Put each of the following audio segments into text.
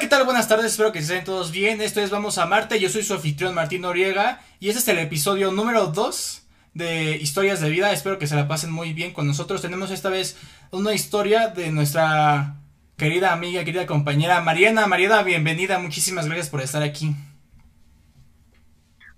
¿qué tal? Buenas tardes, espero que estén todos bien. Esto es Vamos a Marte, yo soy su anfitrión Martín Noriega y este es el episodio número 2 de Historias de Vida. Espero que se la pasen muy bien con nosotros. Tenemos esta vez una historia de nuestra querida amiga, querida compañera Mariana. Mariana, bienvenida, muchísimas gracias por estar aquí.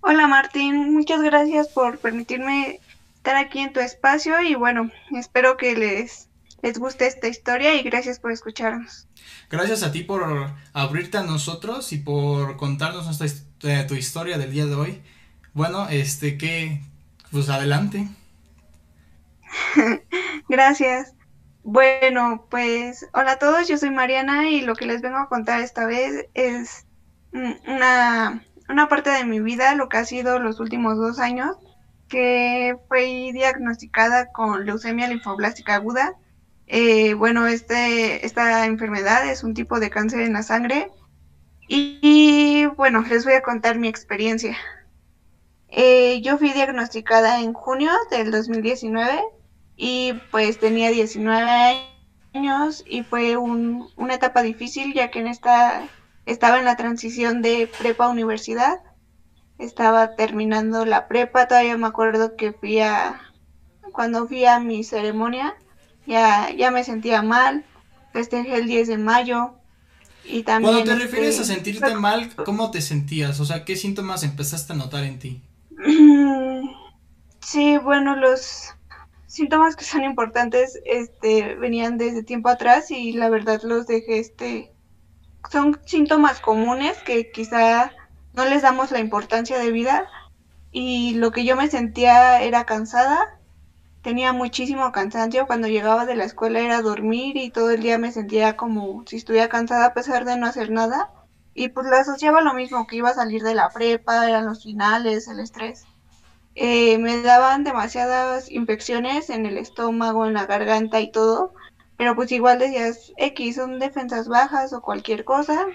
Hola Martín, muchas gracias por permitirme estar aquí en tu espacio y bueno, espero que les, les guste esta historia y gracias por escucharnos. Gracias a ti por abrirte a nosotros y por contarnos nuestra, eh, tu historia del día de hoy. Bueno, este que, pues adelante. Gracias. Bueno, pues hola a todos, yo soy Mariana y lo que les vengo a contar esta vez es una, una parte de mi vida, lo que ha sido los últimos dos años, que fue diagnosticada con leucemia linfoblástica aguda eh, bueno, este, esta enfermedad es un tipo de cáncer en la sangre y, bueno, les voy a contar mi experiencia. Eh, yo fui diagnosticada en junio del 2019 y pues tenía 19 años y fue una etapa difícil ya que en esta estaba en la transición de prepa a universidad. Estaba terminando la prepa, todavía me acuerdo que fui a cuando fui a mi ceremonia ya, ya me sentía mal, festejé el 10 de mayo y también... Cuando te refieres a este, sentirte mal, ¿cómo te sentías? O sea, ¿qué síntomas empezaste a notar en ti? Sí, bueno, los síntomas que son importantes este, venían desde tiempo atrás y la verdad los dejé, este, son síntomas comunes que quizá no les damos la importancia de vida y lo que yo me sentía era cansada tenía muchísimo cansancio. Cuando llegaba de la escuela era dormir y todo el día me sentía como si estuviera cansada a pesar de no hacer nada. Y pues lo asociaba lo mismo, que iba a salir de la prepa, eran los finales, el estrés. Eh, me daban demasiadas infecciones en el estómago, en la garganta y todo. Pero pues igual decías, X, son defensas bajas o cualquier cosa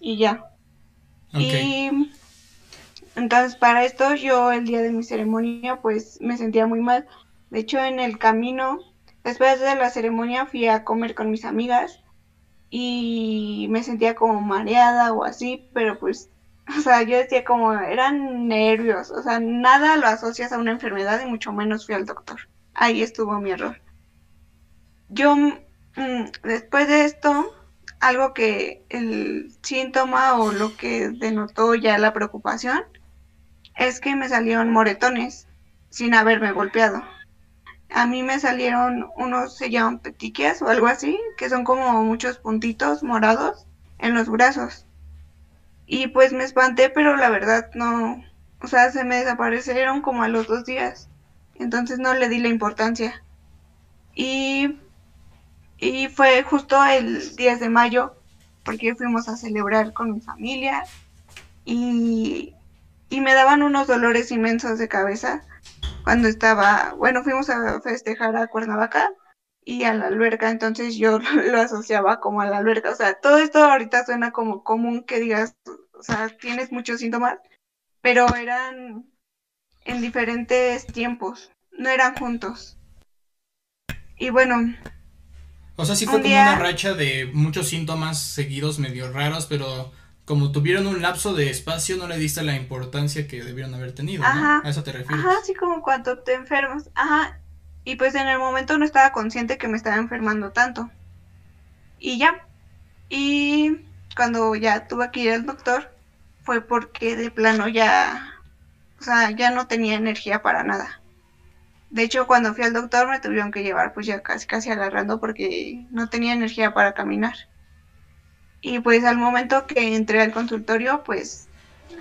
y ya. Y entonces para esto yo el día de mi ceremonia pues me sentía muy mal de hecho, en el camino, después de la ceremonia, fui a comer con mis amigas y me sentía como mareada o así, pero pues, o sea, yo decía como eran nervios, o sea, nada lo asocias a una enfermedad y mucho menos fui al doctor. Ahí estuvo mi error. Yo, mm, después de esto, algo que el síntoma o lo que denotó ya la preocupación es que me salieron moretones sin haberme golpeado a mí me salieron unos, se llaman petiquias o algo así, que son como muchos puntitos morados en los brazos. Y pues me espanté, pero la verdad no, o sea, se me desaparecieron como a los dos días. Entonces no le di la importancia. Y, y fue justo el 10 de mayo, porque fuimos a celebrar con mi familia. Y, y me daban unos dolores inmensos de cabeza cuando estaba, bueno, fuimos a festejar a Cuernavaca y a la alberca, entonces yo lo asociaba como a la alberca, o sea, todo esto ahorita suena como común que digas, o sea, tienes muchos síntomas, pero eran en diferentes tiempos, no eran juntos. Y bueno. O sea, sí fue como una racha de muchos síntomas seguidos medio raros, pero como tuvieron un lapso de espacio, no le diste la importancia que debieron haber tenido, ¿no? A eso te refieres. Ajá, así como cuando te enfermas. Ajá. Y pues en el momento no estaba consciente que me estaba enfermando tanto. Y ya. Y cuando ya tuve que ir al doctor, fue porque de plano ya. O sea, ya no tenía energía para nada. De hecho, cuando fui al doctor me tuvieron que llevar pues ya casi casi agarrando porque no tenía energía para caminar. Y pues al momento que entré al consultorio, pues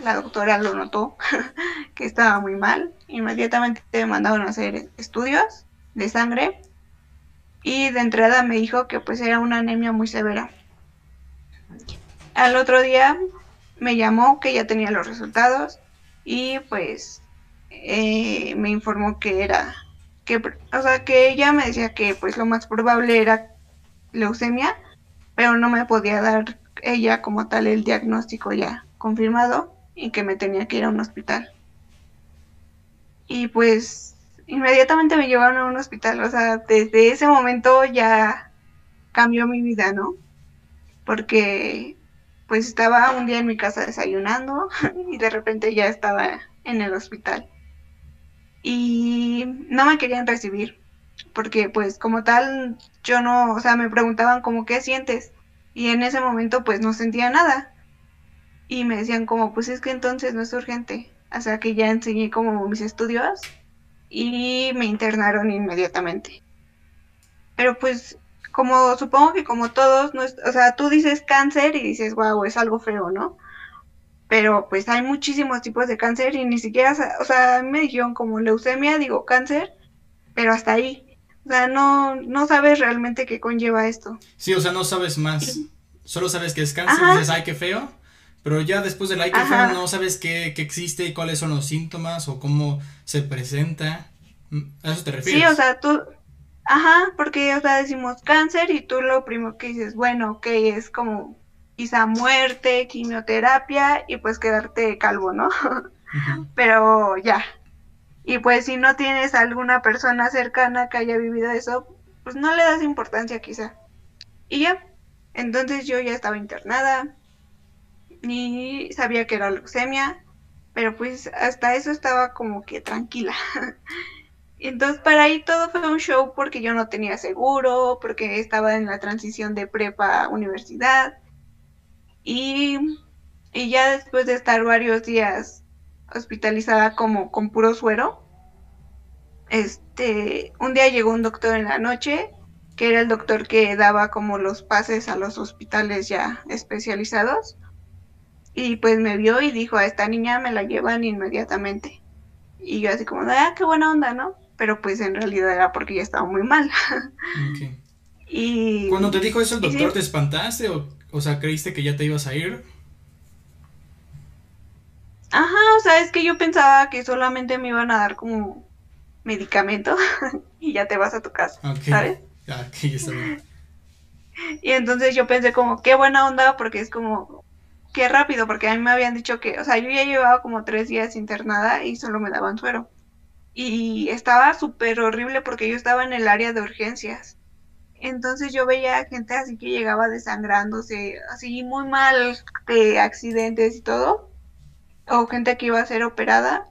la doctora lo notó que estaba muy mal. Inmediatamente me mandaron a hacer estudios de sangre y de entrada me dijo que pues era una anemia muy severa. Al otro día me llamó que ya tenía los resultados y pues eh, me informó que era que o sea que ella me decía que pues lo más probable era leucemia pero no me podía dar ella como tal el diagnóstico ya confirmado y que me tenía que ir a un hospital. Y pues inmediatamente me llevaron a un hospital, o sea, desde ese momento ya cambió mi vida, ¿no? Porque pues estaba un día en mi casa desayunando y de repente ya estaba en el hospital. Y no me querían recibir, porque pues como tal yo no, o sea, me preguntaban como qué sientes y en ese momento pues no sentía nada. Y me decían como pues es que entonces no es urgente. O sea que ya enseñé como mis estudios y me internaron inmediatamente. Pero pues como supongo que como todos, no o sea, tú dices cáncer y dices, wow, es algo feo, ¿no? Pero pues hay muchísimos tipos de cáncer y ni siquiera, o sea, me dijeron como leucemia, digo cáncer, pero hasta ahí. O sea, no, no sabes realmente qué conlleva esto. Sí, o sea, no sabes más. Solo sabes que es cáncer y dices, ay, qué feo. Pero ya después del ay, qué feo, no sabes qué, qué existe y cuáles son los síntomas o cómo se presenta. ¿A eso te refieres? Sí, o sea, tú, ajá, porque, o sea, decimos cáncer y tú lo primero que dices, bueno, ok, es como quizá muerte, quimioterapia y pues quedarte calvo, ¿no? Pero ya. Y pues si no tienes alguna persona cercana que haya vivido eso, pues no le das importancia quizá. Y ya. Entonces yo ya estaba internada, ni sabía que era leucemia, pero pues hasta eso estaba como que tranquila. Entonces para ahí todo fue un show porque yo no tenía seguro, porque estaba en la transición de prepa a universidad. Y, y ya después de estar varios días hospitalizada como con puro suero, este, un día llegó un doctor en la noche, que era el doctor que daba como los pases a los hospitales ya especializados. Y pues me vio y dijo, a esta niña me la llevan inmediatamente. Y yo así como, ah, qué buena onda, ¿no? pero pues en realidad era porque ya estaba muy mal. Y... Cuando te dijo eso el doctor, ¿te espantaste o, o sea, creíste que ya te ibas a ir? Ajá, o sea, es que yo pensaba que solamente me iban a dar como medicamento y ya te vas a tu casa, ¿sabes? Ah, ya está bien. Y entonces yo pensé como, qué buena onda, porque es como, qué rápido, porque a mí me habían dicho que, o sea, yo ya llevaba como tres días internada y solo me daban suero y estaba súper horrible porque yo estaba en el área de urgencias. Entonces yo veía gente así que llegaba desangrándose, así muy mal de accidentes y todo, o gente que iba a ser operada.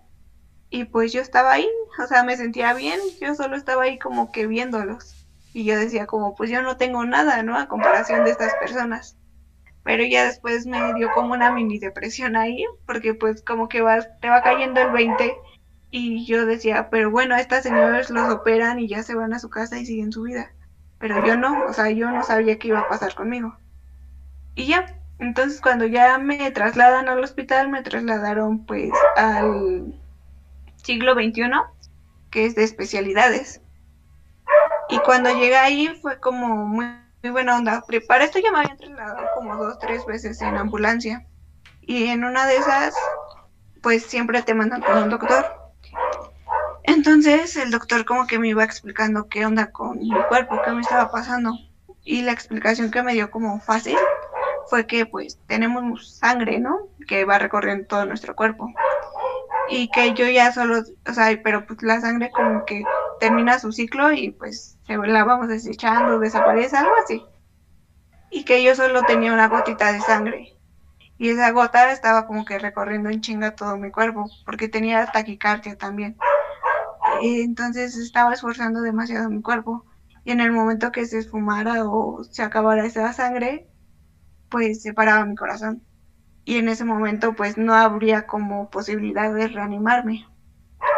Y pues yo estaba ahí, o sea, me sentía bien, yo solo estaba ahí como que viéndolos. Y yo decía como, pues yo no tengo nada, ¿no? A comparación de estas personas. Pero ya después me dio como una mini depresión ahí, porque pues como que va, te va cayendo el 20 y yo decía, pero bueno, estas señoras los operan y ya se van a su casa y siguen su vida. Pero yo no, o sea, yo no sabía qué iba a pasar conmigo. Y ya, entonces cuando ya me trasladan al hospital, me trasladaron pues al siglo XXI, que es de especialidades. Y cuando llegué ahí fue como muy, muy buena onda. Para esto ya me habían trasladado como dos, tres veces en ambulancia. Y en una de esas, pues siempre te mandan con un doctor. Entonces el doctor como que me iba explicando qué onda con mi cuerpo, qué me estaba pasando. Y la explicación que me dio como fácil fue que pues tenemos sangre, ¿no? Que va recorriendo todo nuestro cuerpo. Y que yo ya solo, o sea, pero pues la sangre como que termina su ciclo y pues se la vamos desechando, desaparece, algo así. Y que yo solo tenía una gotita de sangre. Y esa gota estaba como que recorriendo en chinga todo mi cuerpo, porque tenía taquicardia también entonces estaba esforzando demasiado mi cuerpo y en el momento que se esfumara o se acabara esa sangre, pues se paraba mi corazón. Y en ese momento pues no habría como posibilidad de reanimarme,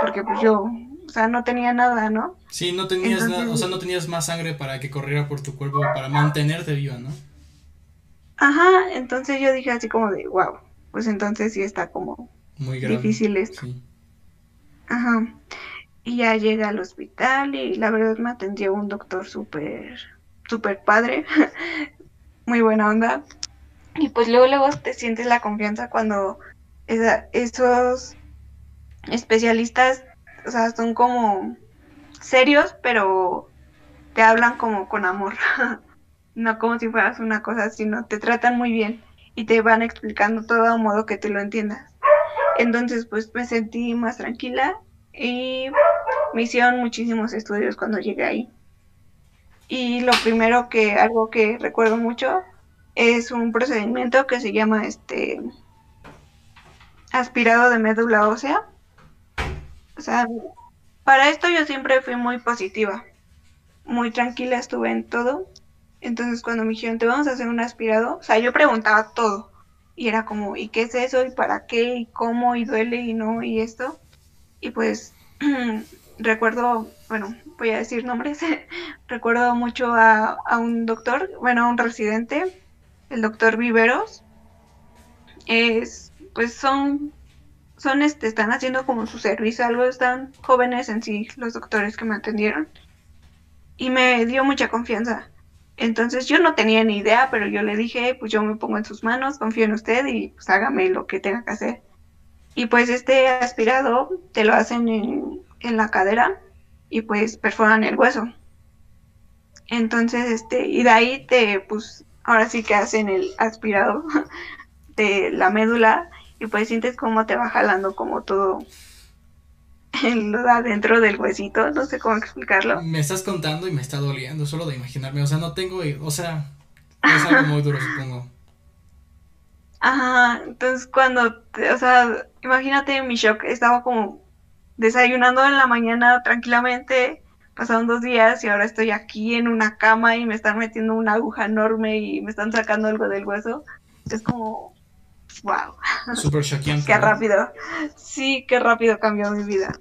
porque pues yo, o sea, no tenía nada, ¿no? Sí, no tenías nada, o sea, no tenías más sangre para que corriera por tu cuerpo para mantenerte viva, ¿no? Ajá, entonces yo dije así como de, wow, pues entonces sí está como Muy difícil esto. Ajá. Y ya llegué al hospital y la verdad me atendió un doctor súper, súper padre, muy buena onda. Y pues luego, luego te sientes la confianza cuando esos especialistas, o sea, son como serios, pero te hablan como con amor. no como si fueras una cosa, sino te tratan muy bien y te van explicando todo a modo que tú lo entiendas. Entonces, pues me sentí más tranquila y me hicieron muchísimos estudios cuando llegué ahí. Y lo primero que, algo que recuerdo mucho, es un procedimiento que se llama este aspirado de médula ósea. O sea, para esto yo siempre fui muy positiva, muy tranquila estuve en todo. Entonces cuando me dijeron, te vamos a hacer un aspirado, o sea, yo preguntaba todo. Y era como, ¿y qué es eso? ¿Y para qué? ¿Y cómo? ¿Y duele? ¿Y no? ¿Y esto? Y pues recuerdo, bueno, voy a decir nombres, recuerdo mucho a, a, un doctor, bueno, a un residente, el doctor Viveros. Es, pues son, son, este, están haciendo como su servicio, algo, están jóvenes en sí, los doctores que me atendieron. Y me dio mucha confianza. Entonces yo no tenía ni idea, pero yo le dije, pues yo me pongo en sus manos, confío en usted y pues hágame lo que tenga que hacer. Y pues este aspirado te lo hacen en, en la cadera y pues perforan el hueso. Entonces, este, y de ahí te, pues, ahora sí que hacen el aspirado de la médula y pues sientes cómo te va jalando como todo lo adentro del huesito, no sé cómo explicarlo. Me estás contando y me está doliendo solo de imaginarme, o sea, no tengo, o sea, es algo muy duro, supongo. Ajá, entonces cuando, o sea, imagínate mi shock, estaba como desayunando en la mañana tranquilamente, pasaron dos días y ahora estoy aquí en una cama y me están metiendo una aguja enorme y me están sacando algo del hueso. Es como, wow. Súper choqueante. qué rápido. Sí, qué rápido cambió mi vida.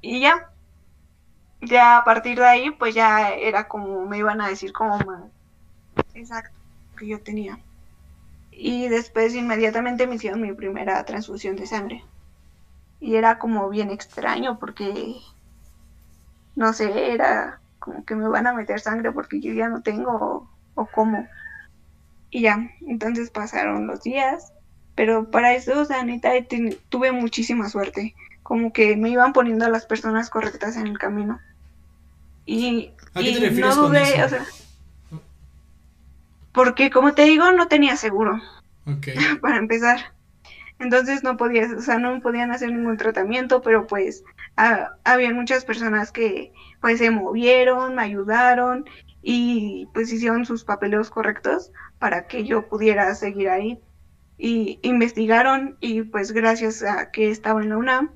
Y ya, ya a partir de ahí, pues ya era como me iban a decir como más exacto que yo tenía. Y después inmediatamente me hicieron mi primera transfusión de sangre. Y era como bien extraño porque, no sé, era como que me van a meter sangre porque yo ya no tengo o, cómo. Y ya, entonces pasaron los días. Pero para eso, o sea, neta, tuve muchísima suerte. Como que me iban poniendo a las personas correctas en el camino. Y, no dudé, o sea, porque como te digo, no tenía seguro. para empezar. Entonces no podías, o sea, no podían hacer ningún tratamiento, pero pues había muchas personas que pues se movieron, me ayudaron y pues hicieron sus papeles correctos para que yo pudiera seguir ahí. Y investigaron y pues gracias a que estaba en la UNAM,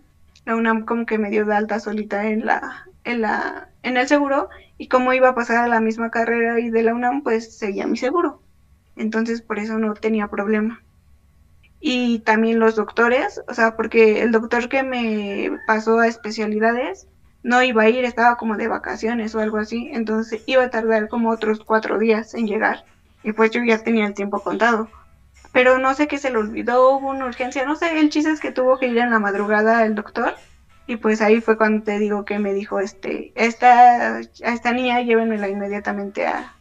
la UNAM como que me dio de alta solita en la, en la, en el seguro y como iba a pasar a la misma carrera y de la UNAM, pues seguía mi seguro. Entonces por eso no tenía problema y también los doctores, o sea, porque el doctor que me pasó a especialidades no iba a ir, estaba como de vacaciones o algo así, entonces iba a tardar como otros cuatro días en llegar y pues yo ya tenía el tiempo contado. Pero no sé qué se le olvidó, hubo una urgencia, no sé, el chiste es que tuvo que ir en la madrugada el doctor y pues ahí fue cuando te digo que me dijo, este, esta, a esta niña llévenmela inmediatamente a,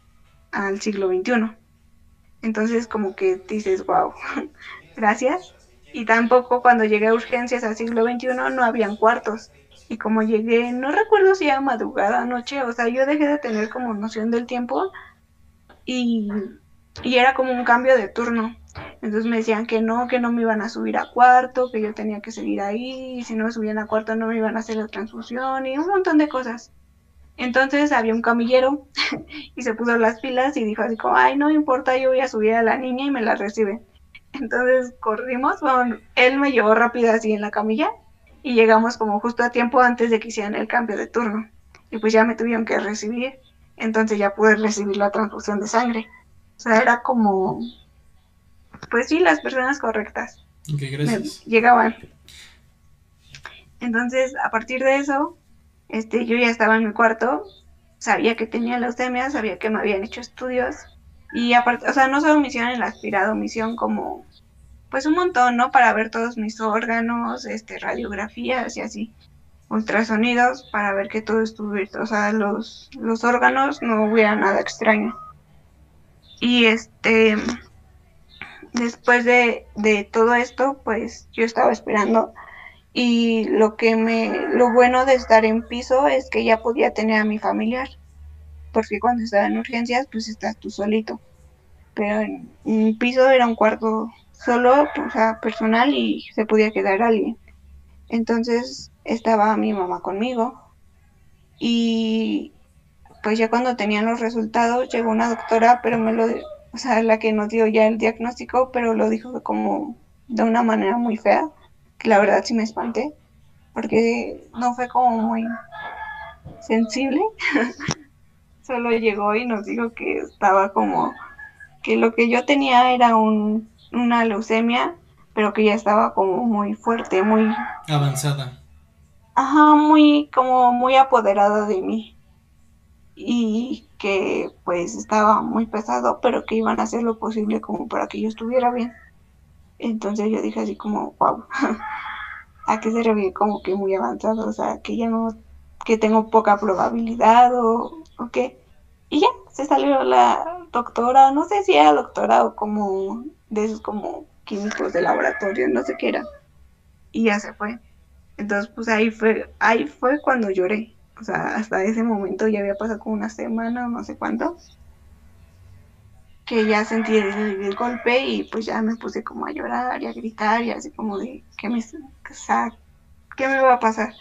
al siglo XXI. Entonces como que dices, wow, gracias. Y tampoco cuando llegué a urgencias al siglo XXI no habían cuartos. Y como llegué, no recuerdo si era madrugada, noche, o sea, yo dejé de tener como noción del tiempo y, y era como un cambio de turno. Entonces me decían que no, que no me iban a subir a cuarto, que yo tenía que seguir ahí, y si no me subían a cuarto no me iban a hacer la transfusión y un montón de cosas. Entonces había un camillero y se puso las pilas y dijo así como, ay, no importa, yo voy a subir a la niña y me la recibe. Entonces corrimos, bueno, él me llevó rápido así en la camilla y llegamos como justo a tiempo antes de que hicieran el cambio de turno. Y pues ya me tuvieron que recibir, entonces ya pude recibir la transfusión de sangre. O sea, era como, pues sí, las personas correctas. Ok, gracias. llegaban. Entonces, a partir de eso, este, yo ya estaba en mi cuarto, sabía que tenía leucemia, sabía que me habían hecho estudios y aparte, o sea, no solo me hicieron el aspirado, me hicieron como, pues un montón, ¿no? Para ver todos mis órganos, este, radiografías y así, ultrasonidos para ver que todo estuviera, o sea, los, los órganos no hubiera nada extraño. Y este, después de, de todo esto, pues yo estaba esperando y lo que me, lo bueno de estar en piso es que ya podía tener a mi familiar porque cuando estaba en urgencias, pues estás tú solito. Pero en un piso era un cuarto solo, o sea, personal y se podía quedar alguien. Entonces estaba mi mamá conmigo y pues ya cuando tenían los resultados llegó una doctora, pero me lo o sea, la que nos dio ya el diagnóstico, pero lo dijo como de una manera muy fea, que la verdad sí me espanté, porque no fue como muy sensible. Solo llegó y nos dijo que estaba como que lo que yo tenía era un, una leucemia, pero que ya estaba como muy fuerte, muy avanzada. Ajá, muy como muy apoderada de mí. Y que pues estaba muy pesado, pero que iban a hacer lo posible como para que yo estuviera bien. Entonces yo dije así como, wow, ¿a qué se refiere como que muy avanzado? O sea, que ya no, que tengo poca probabilidad o, o qué. Y ya, se salió la doctora, no sé si era doctora o como de esos como químicos de laboratorio, no sé qué era. Y ya se fue. Entonces, pues ahí fue, ahí fue cuando lloré. O sea, hasta ese momento ya había pasado como una semana no sé cuánto. Que ya sentí el, golpe y pues ya me puse como a llorar y a gritar y así como de, ¿qué me, ¿qué me va a pasar?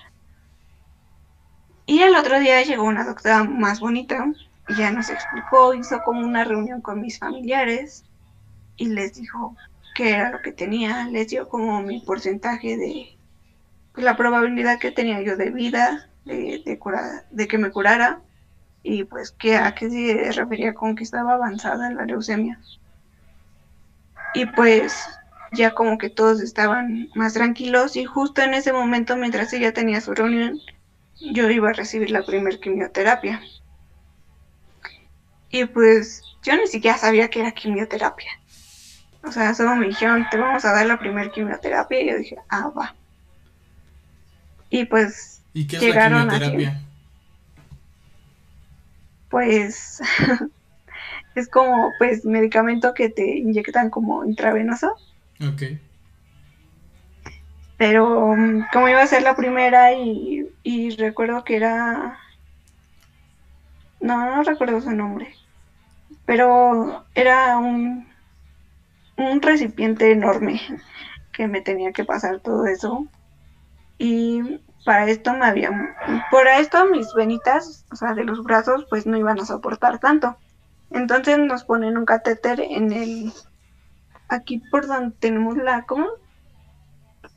Y el otro día llegó una doctora más bonita y ya nos explicó, hizo como una reunión con mis familiares y les dijo qué era lo que tenía, les dio como mi porcentaje de pues, la probabilidad que tenía yo de vida, de, de, de que me curara y pues que a qué se refería con que estaba avanzada en la leucemia. Y pues ya como que todos estaban más tranquilos y justo en ese momento mientras ella tenía su reunión yo iba a recibir la primer quimioterapia. Y pues yo ni siquiera sabía que era quimioterapia. O sea, solo me dijeron, te vamos a dar la primera quimioterapia. Y yo dije, ah, va. Y pues ¿Y qué es llegaron la quimioterapia? pues es como pues medicamento que te inyectan como intravenoso. Ok. Pero mm, como iba a ser la primera y, y recuerdo que era... No, no recuerdo su nombre pero era un, un recipiente enorme que me tenía que pasar todo eso. Y para esto me había, por esto mis venitas, o sea, de los brazos, pues no iban a soportar tanto. Entonces nos ponen un catéter en el, aquí por donde tenemos la.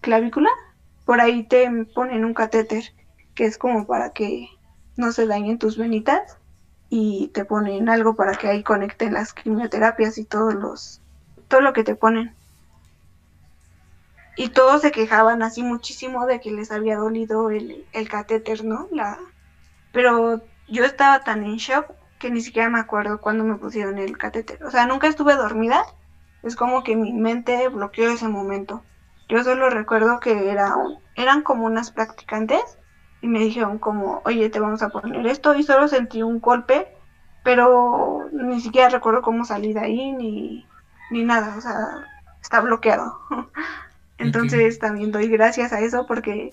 Clavícula. Por ahí te ponen un catéter, que es como para que no se dañen tus venitas y te ponen algo para que ahí conecten las quimioterapias y todos los todo lo que te ponen. Y todos se quejaban así muchísimo de que les había dolido el, el catéter, ¿no? La, pero yo estaba tan en shock que ni siquiera me acuerdo cuándo me pusieron el catéter. O sea, nunca estuve dormida. Es como que mi mente bloqueó ese momento. Yo solo recuerdo que era eran como unas practicantes y me dijeron como, oye, te vamos a poner esto y solo sentí un golpe, pero ni siquiera recuerdo cómo salí de ahí ni, ni nada, o sea, está bloqueado. Entonces también doy gracias a eso porque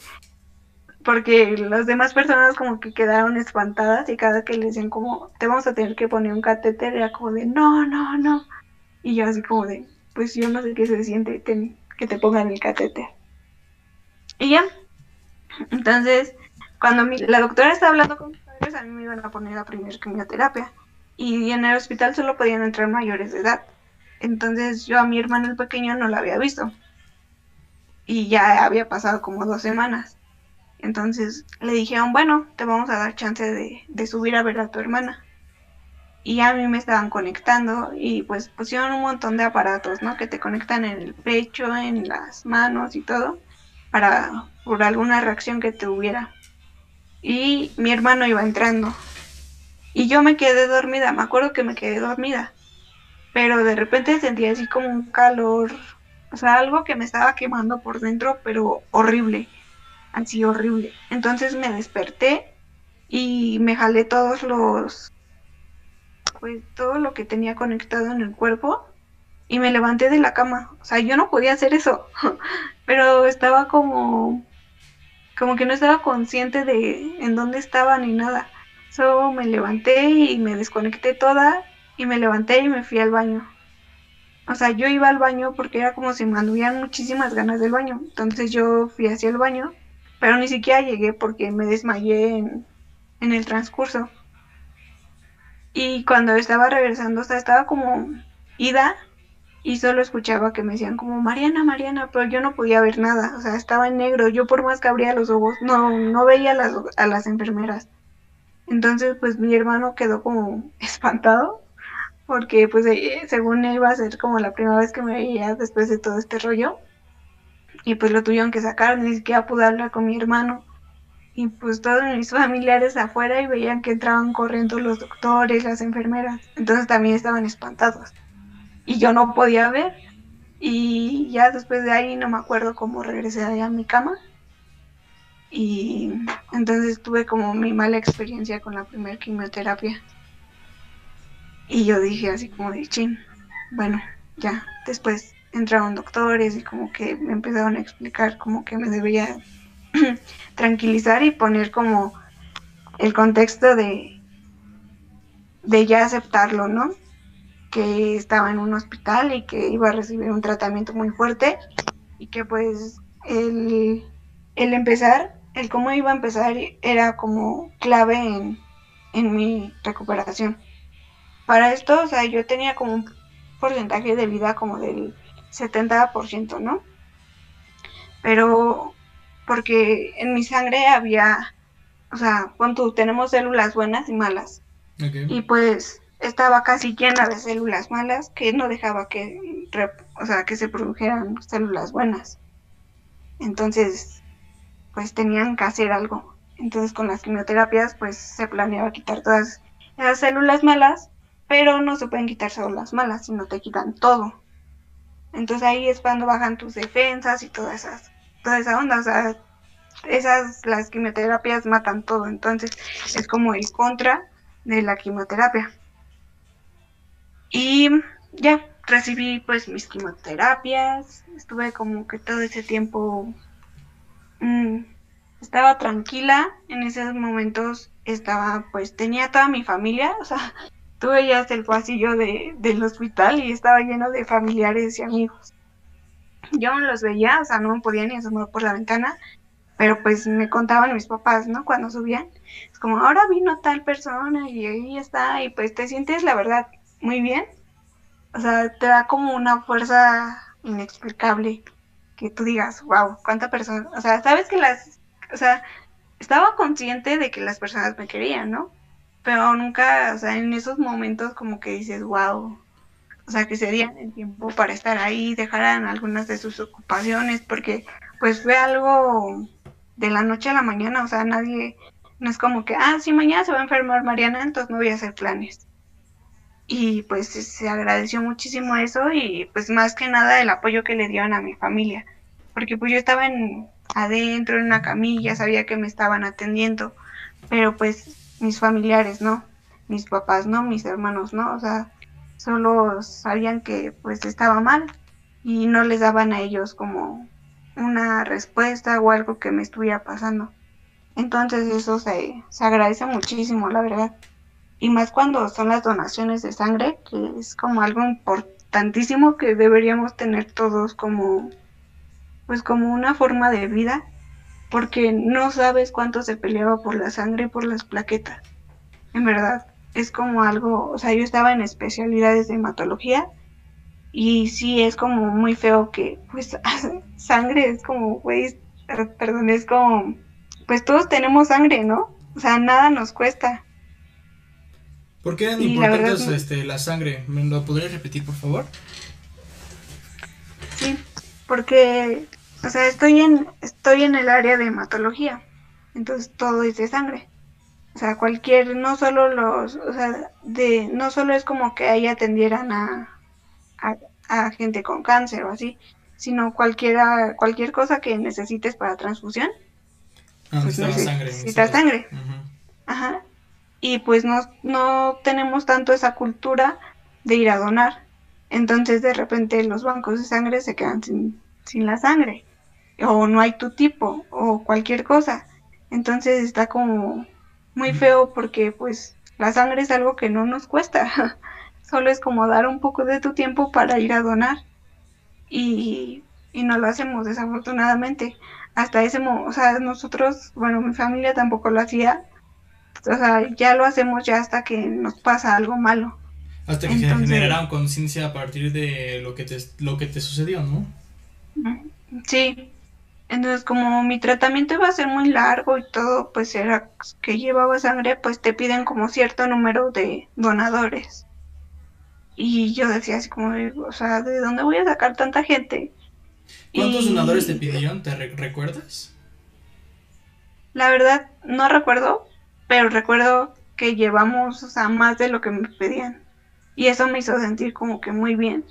porque las demás personas como que quedaron espantadas y cada que le decían como te vamos a tener que poner un catéter era como de no, no, no. Y yo así como de pues yo no sé qué se siente que te pongan el catéter. Y ya. Entonces, cuando la doctora estaba hablando con mis padres, a mí me iban a poner la primera quimioterapia. Y en el hospital solo podían entrar mayores de edad. Entonces yo a mi hermano el pequeño no la había visto. Y ya había pasado como dos semanas. Entonces le dijeron, bueno, te vamos a dar chance de, subir a ver a tu hermana. Y a mí me estaban conectando y pues pusieron un montón de aparatos, ¿no? Que te conectan en el pecho, en las manos y todo, para por alguna reacción que tuviera y mi hermano iba entrando. Y yo me quedé dormida, me acuerdo que me quedé dormida, pero de repente sentí así como un calor, o sea, algo que me estaba quemando por dentro, pero horrible, así horrible. Entonces me desperté y me jalé todos los, pues todo lo que tenía conectado en el cuerpo y me levanté de la cama. O sea, yo no podía hacer eso, pero estaba como como que no estaba consciente de en dónde estaba ni nada. Solo me levanté y me desconecté toda y me levanté y me fui al baño. O sea, yo iba al baño porque era como si me anduvieran muchísimas ganas del baño. Entonces yo fui hacia el baño, pero ni siquiera llegué porque me desmayé en, en el transcurso. Y cuando estaba regresando, o sea, estaba como ida y solo escuchaba que me decían como Mariana, Mariana, pero yo no podía ver nada, o sea, estaba en negro, yo por más que abría los ojos, no, no veía a las, a las enfermeras. Entonces, pues mi hermano quedó como espantado, porque pues eh, según él iba a ser como la primera vez que me veía después de todo este rollo. Y pues lo tuvieron que sacar, ni siquiera pude hablar con mi hermano. Y pues todos mis familiares afuera y veían que entraban corriendo los doctores, las enfermeras. Entonces también estaban espantados y yo no podía ver. Y ya después de ahí no me acuerdo cómo regresé allá a mi cama. Y entonces tuve como mi mala experiencia con la primera quimioterapia. Y yo dije así como de chin, bueno, ya. Después entraron doctores y como que me empezaron a explicar como que me debería tranquilizar y poner como el contexto de, de ya aceptarlo, ¿no? Que estaba en un hospital y que iba a recibir un tratamiento muy fuerte y que pues el, el empezar, el cómo iba a empezar era como clave en, en mi recuperación. Para esto, o sea, yo tenía como un porcentaje de vida como del 70%, ¿no? Pero porque en mi sangre había, o sea, cuando tenemos células buenas y malas. Y pues estaba casi llena de células malas que no dejaba que, o sea, que se produjeran células buenas. Entonces, pues tenían que hacer algo. Entonces con las quimioterapias, pues se planeaba quitar todas esas células malas, pero no se pueden quitar solo las malas, sino te quitan todo. Entonces ahí es cuando bajan tus defensas y todas esas, toda esa onda, o sea, esas, las quimioterapias matan todo, entonces es como el contra de la quimioterapia. Y ya, recibí pues mis quimioterapias, estuve como que todo ese tiempo, mm, estaba tranquila, en esos momentos estaba pues, tenía toda mi familia, o sea, tuve ya hasta el pasillo de, del hospital y estaba lleno de familiares y amigos. Yo no los veía, o sea, no me podía ni asomar por la ventana, pero pues me contaban mis papás, ¿no? Cuando subían, es como, ahora vino tal persona y ahí está, y pues te sientes, la verdad, muy bien. O sea, te da como una fuerza inexplicable que tú digas, wow, cuánta persona, o sea, sabes que las, o sea, estaba consciente de que las personas me querían, ¿no? Pero nunca, o sea, en esos momentos como que dices, wow, o sea, que se el tiempo para estar ahí, dejaran algunas de sus ocupaciones, porque pues fue algo de la noche a la mañana, o sea, nadie, no es como que, ah, sí, mañana se va a enfermar Mariana, entonces no voy a hacer planes y pues se agradeció muchísimo eso y pues más que nada el apoyo que le dieron a mi familia, porque pues yo estaba en, adentro en una camilla, sabía que me estaban atendiendo, pero pues mis familiares no, mis papás no, mis hermanos no, o sea, solo sabían que pues estaba mal y no les daban a ellos como una respuesta o algo que me estuviera pasando. Entonces eso se, se agradece muchísimo, la verdad y más cuando son las donaciones de sangre, que es como algo importantísimo que deberíamos tener todos como pues como una forma de vida, porque no sabes cuánto se peleaba por la sangre y por las plaquetas. En verdad, es como algo, o sea, yo estaba en especialidades de hematología y sí es como muy feo que pues sangre es como, güey, perdón, es como pues todos tenemos sangre, ¿no? O sea, nada nos cuesta. ¿Por qué eran importantes la, este, la sangre? ¿Me lo podrías repetir, por favor? Sí, porque, o sea, estoy en, estoy en el área de hematología, entonces todo es de sangre. O sea, cualquier, no solo los, o sea, de, no solo es como que ahí atendieran a, a, gente con cáncer o así, sino cualquiera, cualquier cosa que necesites para transfusión. Ah, pues sangre. Necesitas sangre. Ajá y pues no, no tenemos tanto esa cultura de ir a donar. Entonces de repente los bancos de sangre se quedan sin, sin la sangre o no hay tu tipo o cualquier cosa. Entonces está como muy feo porque pues la sangre es algo que no nos cuesta. Solo es como dar un poco de tu tiempo para ir a donar. Y, y no lo hacemos desafortunadamente. Hasta ese momento, o sea, nosotros, bueno, mi familia tampoco lo hacía o sea, ya lo hacemos ya hasta que nos pasa algo malo. Hasta que se generara conciencia a partir de lo que te, lo que te sucedió, ¿no? Sí. Entonces, como mi tratamiento iba a ser muy largo y todo, pues era que llevaba sangre, pues te piden como cierto número de donadores. Y yo decía así como, o sea, ¿de dónde voy a sacar tanta gente? ¿Cuántos donadores te pidieron? ¿Te recuerdas? La verdad, no recuerdo, pero recuerdo que llevamos, o sea, más de lo que me pedían. Y eso me hizo sentir como que muy bien,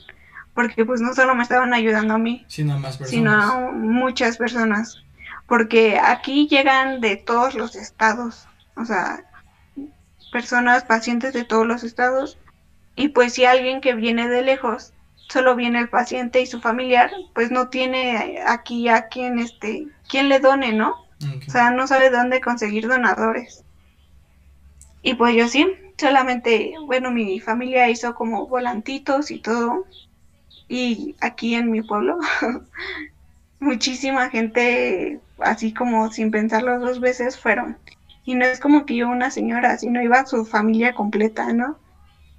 porque pues no solo me estaban ayudando a mí, sino a más personas. Sino a muchas personas, porque aquí llegan de todos los estados, o sea, personas, pacientes de todos los estados, y pues si alguien que viene de lejos, solo viene el paciente y su familiar, pues no tiene aquí a quien, este, quien le done, ¿no? O sea, no sabe dónde conseguir donadores. Y pues yo sí, solamente, bueno, mi familia hizo como volantitos y todo. Y aquí en mi pueblo, muchísima gente, así como sin pensarlo dos veces, fueron. Y no es como que yo una señora, sino iba su familia completa, ¿no?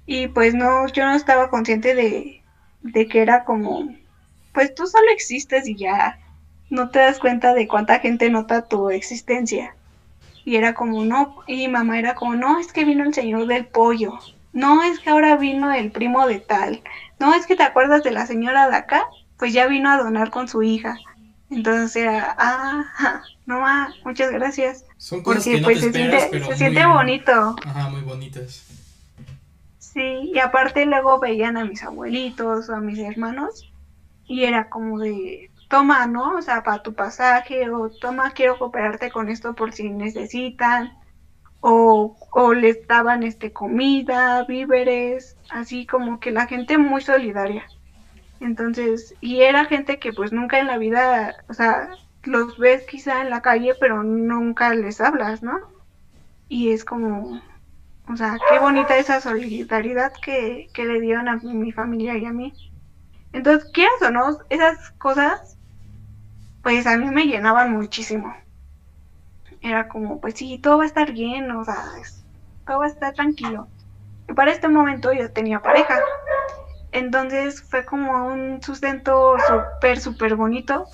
Y pues no, yo no estaba consciente de, de que era como, pues tú solo existes y ya no te das cuenta de cuánta gente nota tu existencia. Y era como, no, y mamá era como, no, es que vino el señor del pollo. No, es que ahora vino el primo de tal. No, es que te acuerdas de la señora de acá, pues ya vino a donar con su hija. Entonces era, ah, no, ma, muchas gracias. Son cosas que no pues, te se siente, se siente bonito. Ajá, muy bonitas. Sí, y aparte luego veían a mis abuelitos o a mis hermanos y era como de, toma, ¿no? O sea, para tu pasaje, o toma, quiero cooperarte con esto por si necesitan, o, o les daban este comida, víveres, así como que la gente muy solidaria. Entonces, y era gente que pues nunca en la vida, o sea, los ves quizá en la calle, pero nunca les hablas, ¿no? Y es como, o sea, qué bonita esa solidaridad que, que le dieron a mi familia y a mí. Entonces, quieras o no, esas cosas pues a mí me llenaban muchísimo. Era como, pues sí, todo va a estar bien, o sea, todo va a estar tranquilo. Y para este momento yo tenía pareja. Entonces fue como un sustento súper, súper bonito,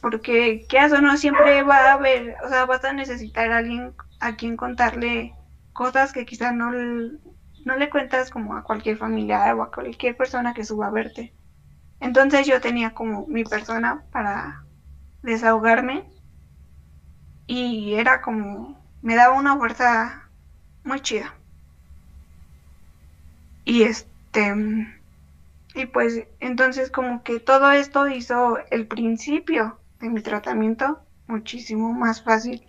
porque qué o no, siempre va a haber, o sea, vas a necesitar a alguien a quien contarle cosas que quizás no, no le cuentas como a cualquier familiar o a cualquier persona que suba a verte. Entonces yo tenía como mi persona para desahogarme y era como, me daba una fuerza muy chida. Y este, y pues entonces como que todo esto hizo el principio de mi tratamiento muchísimo más fácil.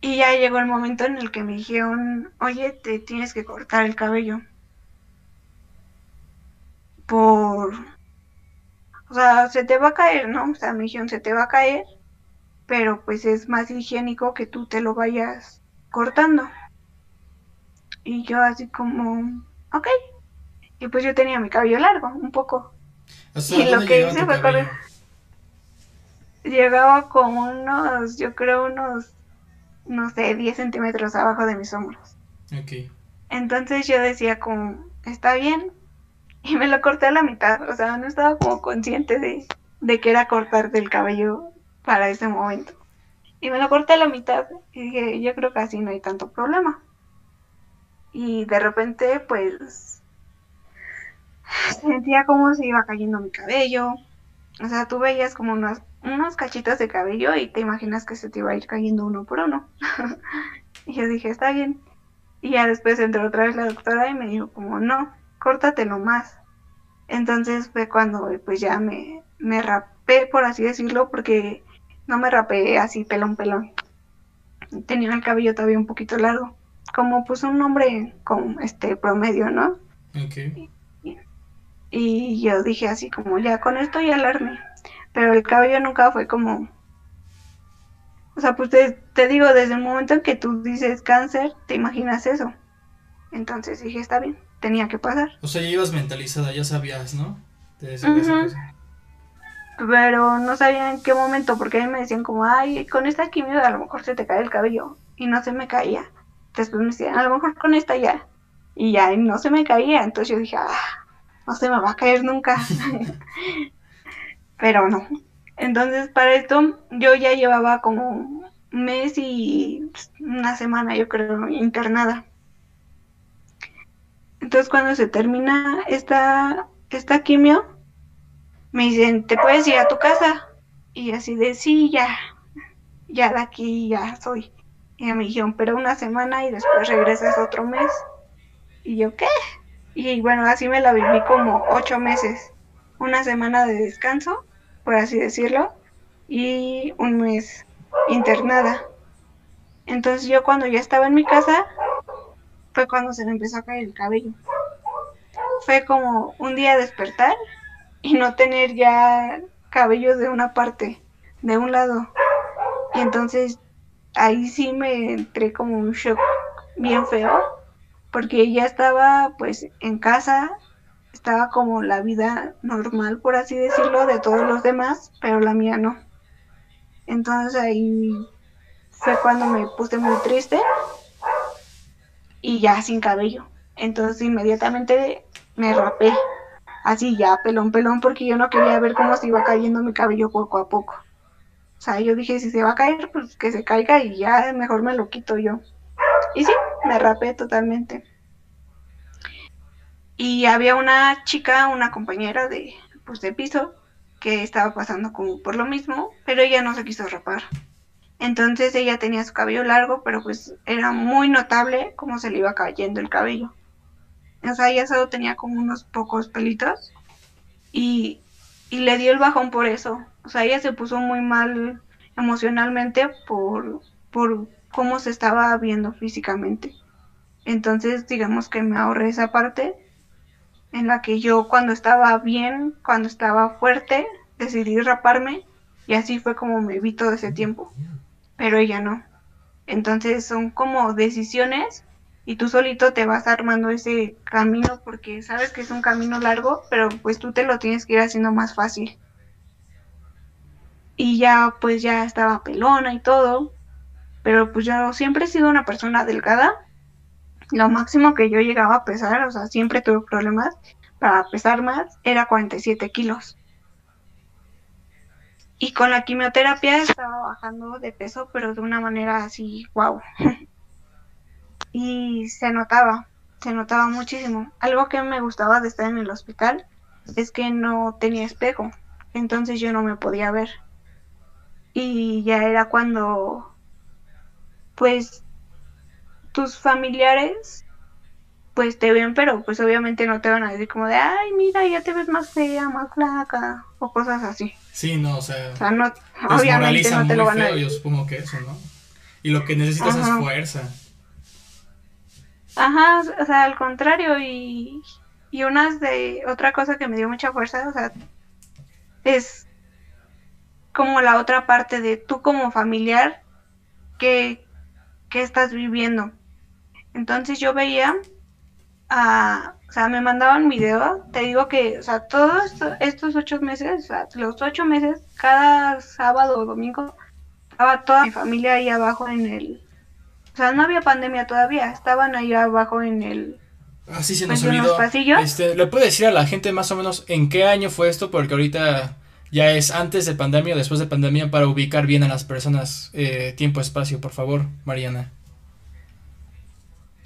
Y ya llegó el momento en el que me dijeron, oye, te tienes que cortar el cabello. Por o sea, se te va a caer, ¿no? O sea, me dijeron, se te va a caer, pero pues es más higiénico que tú te lo vayas cortando. Y yo así como, ok. Y pues yo tenía mi cabello largo, un poco. y lo que hice fue correr. Llegaba como unos, yo creo unos, no sé, 10 centímetros abajo de mis hombros. Ok. Entonces yo decía como, está bien, y me lo corté a la mitad, o sea, no estaba como consciente de, de que era cortar del cabello para ese momento. Y me lo corté a la mitad y dije, yo creo que así no hay tanto problema. Y de repente, pues, sentía como se iba cayendo mi cabello. O sea, tú veías como unos, unos cachitos de cabello y te imaginas que se te iba a ir cayendo uno por uno. y yo dije, está bien. Y ya después entró otra vez la doctora y me dijo como, no, córtatelo más. Entonces fue cuando pues ya me, me rapé, por así decirlo, porque no me rapé así pelón pelón. Tenía el cabello todavía un poquito largo, como pues un hombre con este promedio, ¿no? Okay. Y, yo dije así como ya con esto ya alarme, pero el cabello nunca fue como o sea, pues te, te, digo, desde el momento en que tú dices cáncer, te imaginas eso. Entonces dije, está bien tenía que pasar. O sea, ya ibas mentalizada, ya sabías, ¿no? Pero no sabía en qué momento, porque a mí me decían como, ay, con esta quimio a lo mejor se te cae el cabello. Y no se me caía. Después me decían, a lo mejor con esta ya. y ya no se me caía. Entonces yo dije, ah, no se me va a caer nunca. Pero no. Entonces para esto yo ya llevaba como un mes y una semana, yo creo, internada. Entonces cuando se termina esta, esta quimio, me dicen, ¿te puedes ir a tu casa? Y así de, sí, ya, ya de aquí ya soy. Y me dijeron, pero una semana y después regresas otro mes. Y yo, ¿qué? Y bueno, así me la viví como ocho meses. Una semana de descanso, por así decirlo, y un mes internada. Entonces yo cuando ya estaba en mi casa, fue cuando se me empezó a caer el cabello. Fue como un día despertar y no tener ya cabello de una parte, de un lado. Y entonces ahí sí me entré como un shock bien feo, porque ya estaba pues en casa, estaba como la vida normal, por así decirlo, de todos los demás, pero la mía no. Entonces ahí fue cuando me puse muy triste y ya sin cabello. Entonces inmediatamente me rapé, así ya pelón pelón, porque yo no quería ver cómo se iba cayendo mi cabello poco a poco. O sea, yo dije, si se va a caer, pues que se caiga y ya mejor me lo quito yo. Y sí, me rapé totalmente. Y había una chica, una compañera de, pues, piso, que estaba pasando como por lo mismo, pero ella no se quiso rapar. Entonces ella tenía su cabello largo, pero pues era muy notable cómo se le iba cayendo el cabello. O sea, ella solo tenía como unos pocos pelitos y, y le dio el bajón por eso. O sea, ella se puso muy mal emocionalmente por, por cómo se estaba viendo físicamente. Entonces, digamos que me ahorré esa parte en la que yo cuando estaba bien, cuando estaba fuerte, decidí raparme y así fue como me vi todo ese tiempo pero ella no. Entonces son como decisiones y tú solito te vas armando ese camino porque sabes que es un camino largo, pero pues tú te lo tienes que ir haciendo más fácil. Y ya pues ya estaba pelona y todo, pero pues yo siempre he sido una persona delgada. Lo máximo que yo llegaba a pesar, o sea, siempre tuve problemas para pesar más, era 47 kilos. Y con la quimioterapia estaba bajando de peso, pero de una manera así, wow. y se notaba, se notaba muchísimo. Algo que me gustaba de estar en el hospital es que no tenía espejo, entonces yo no me podía ver. Y ya era cuando, pues, tus familiares pues te ven, pero pues obviamente no te van a decir como de, ay, mira, ya te ves más fea, más flaca, o cosas así. Sí, no, o sea, o sea no, obviamente no te lo van a decir. Yo supongo que eso, ¿no? Y lo que necesitas es fuerza. Ajá, o sea, al contrario, y, y unas de, otra cosa que me dio mucha fuerza, o sea, es como la otra parte de tú como familiar que, que estás viviendo. Entonces yo veía o sea, me mandaban video, te digo que, o sea, todos estos ocho meses, o sea, los ocho meses, cada sábado o domingo, estaba toda mi familia ahí abajo en el, o sea, no había pandemia todavía, estaban ahí abajo en el, Ah, sí, se nos olvidó. Este, ¿Le puede decir a la gente más o menos en qué año fue esto? Porque ahorita ya es antes de pandemia o después de pandemia para ubicar bien a las personas eh, tiempo-espacio, por favor, Mariana.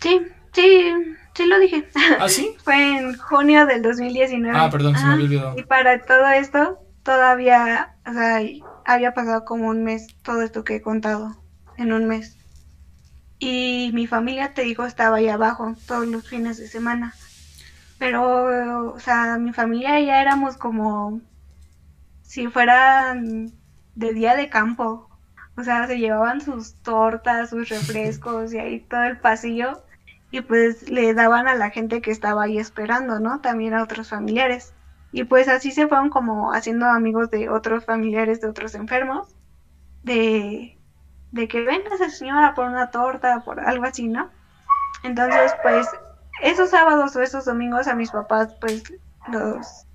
Sí, sí, Sí lo dije. ¿Ah, sí? Fue en junio del 2019. Ah, perdón, se me había olvidado. Y para todo esto, todavía, o sea, había pasado como un mes todo esto que he contado, en un mes. Y mi familia, te digo, estaba ahí abajo todos los fines de semana. Pero, o sea, mi familia ya éramos como si fueran de día de campo. O sea, se llevaban sus tortas, sus refrescos y ahí todo el pasillo y pues le daban a la gente que estaba ahí esperando, ¿no? También a otros familiares. Y pues así se fueron como haciendo amigos de otros familiares de otros enfermos, de, de que venga esa señora por una torta, por algo así, ¿no? Entonces, pues esos sábados o esos domingos a mis papás, pues los,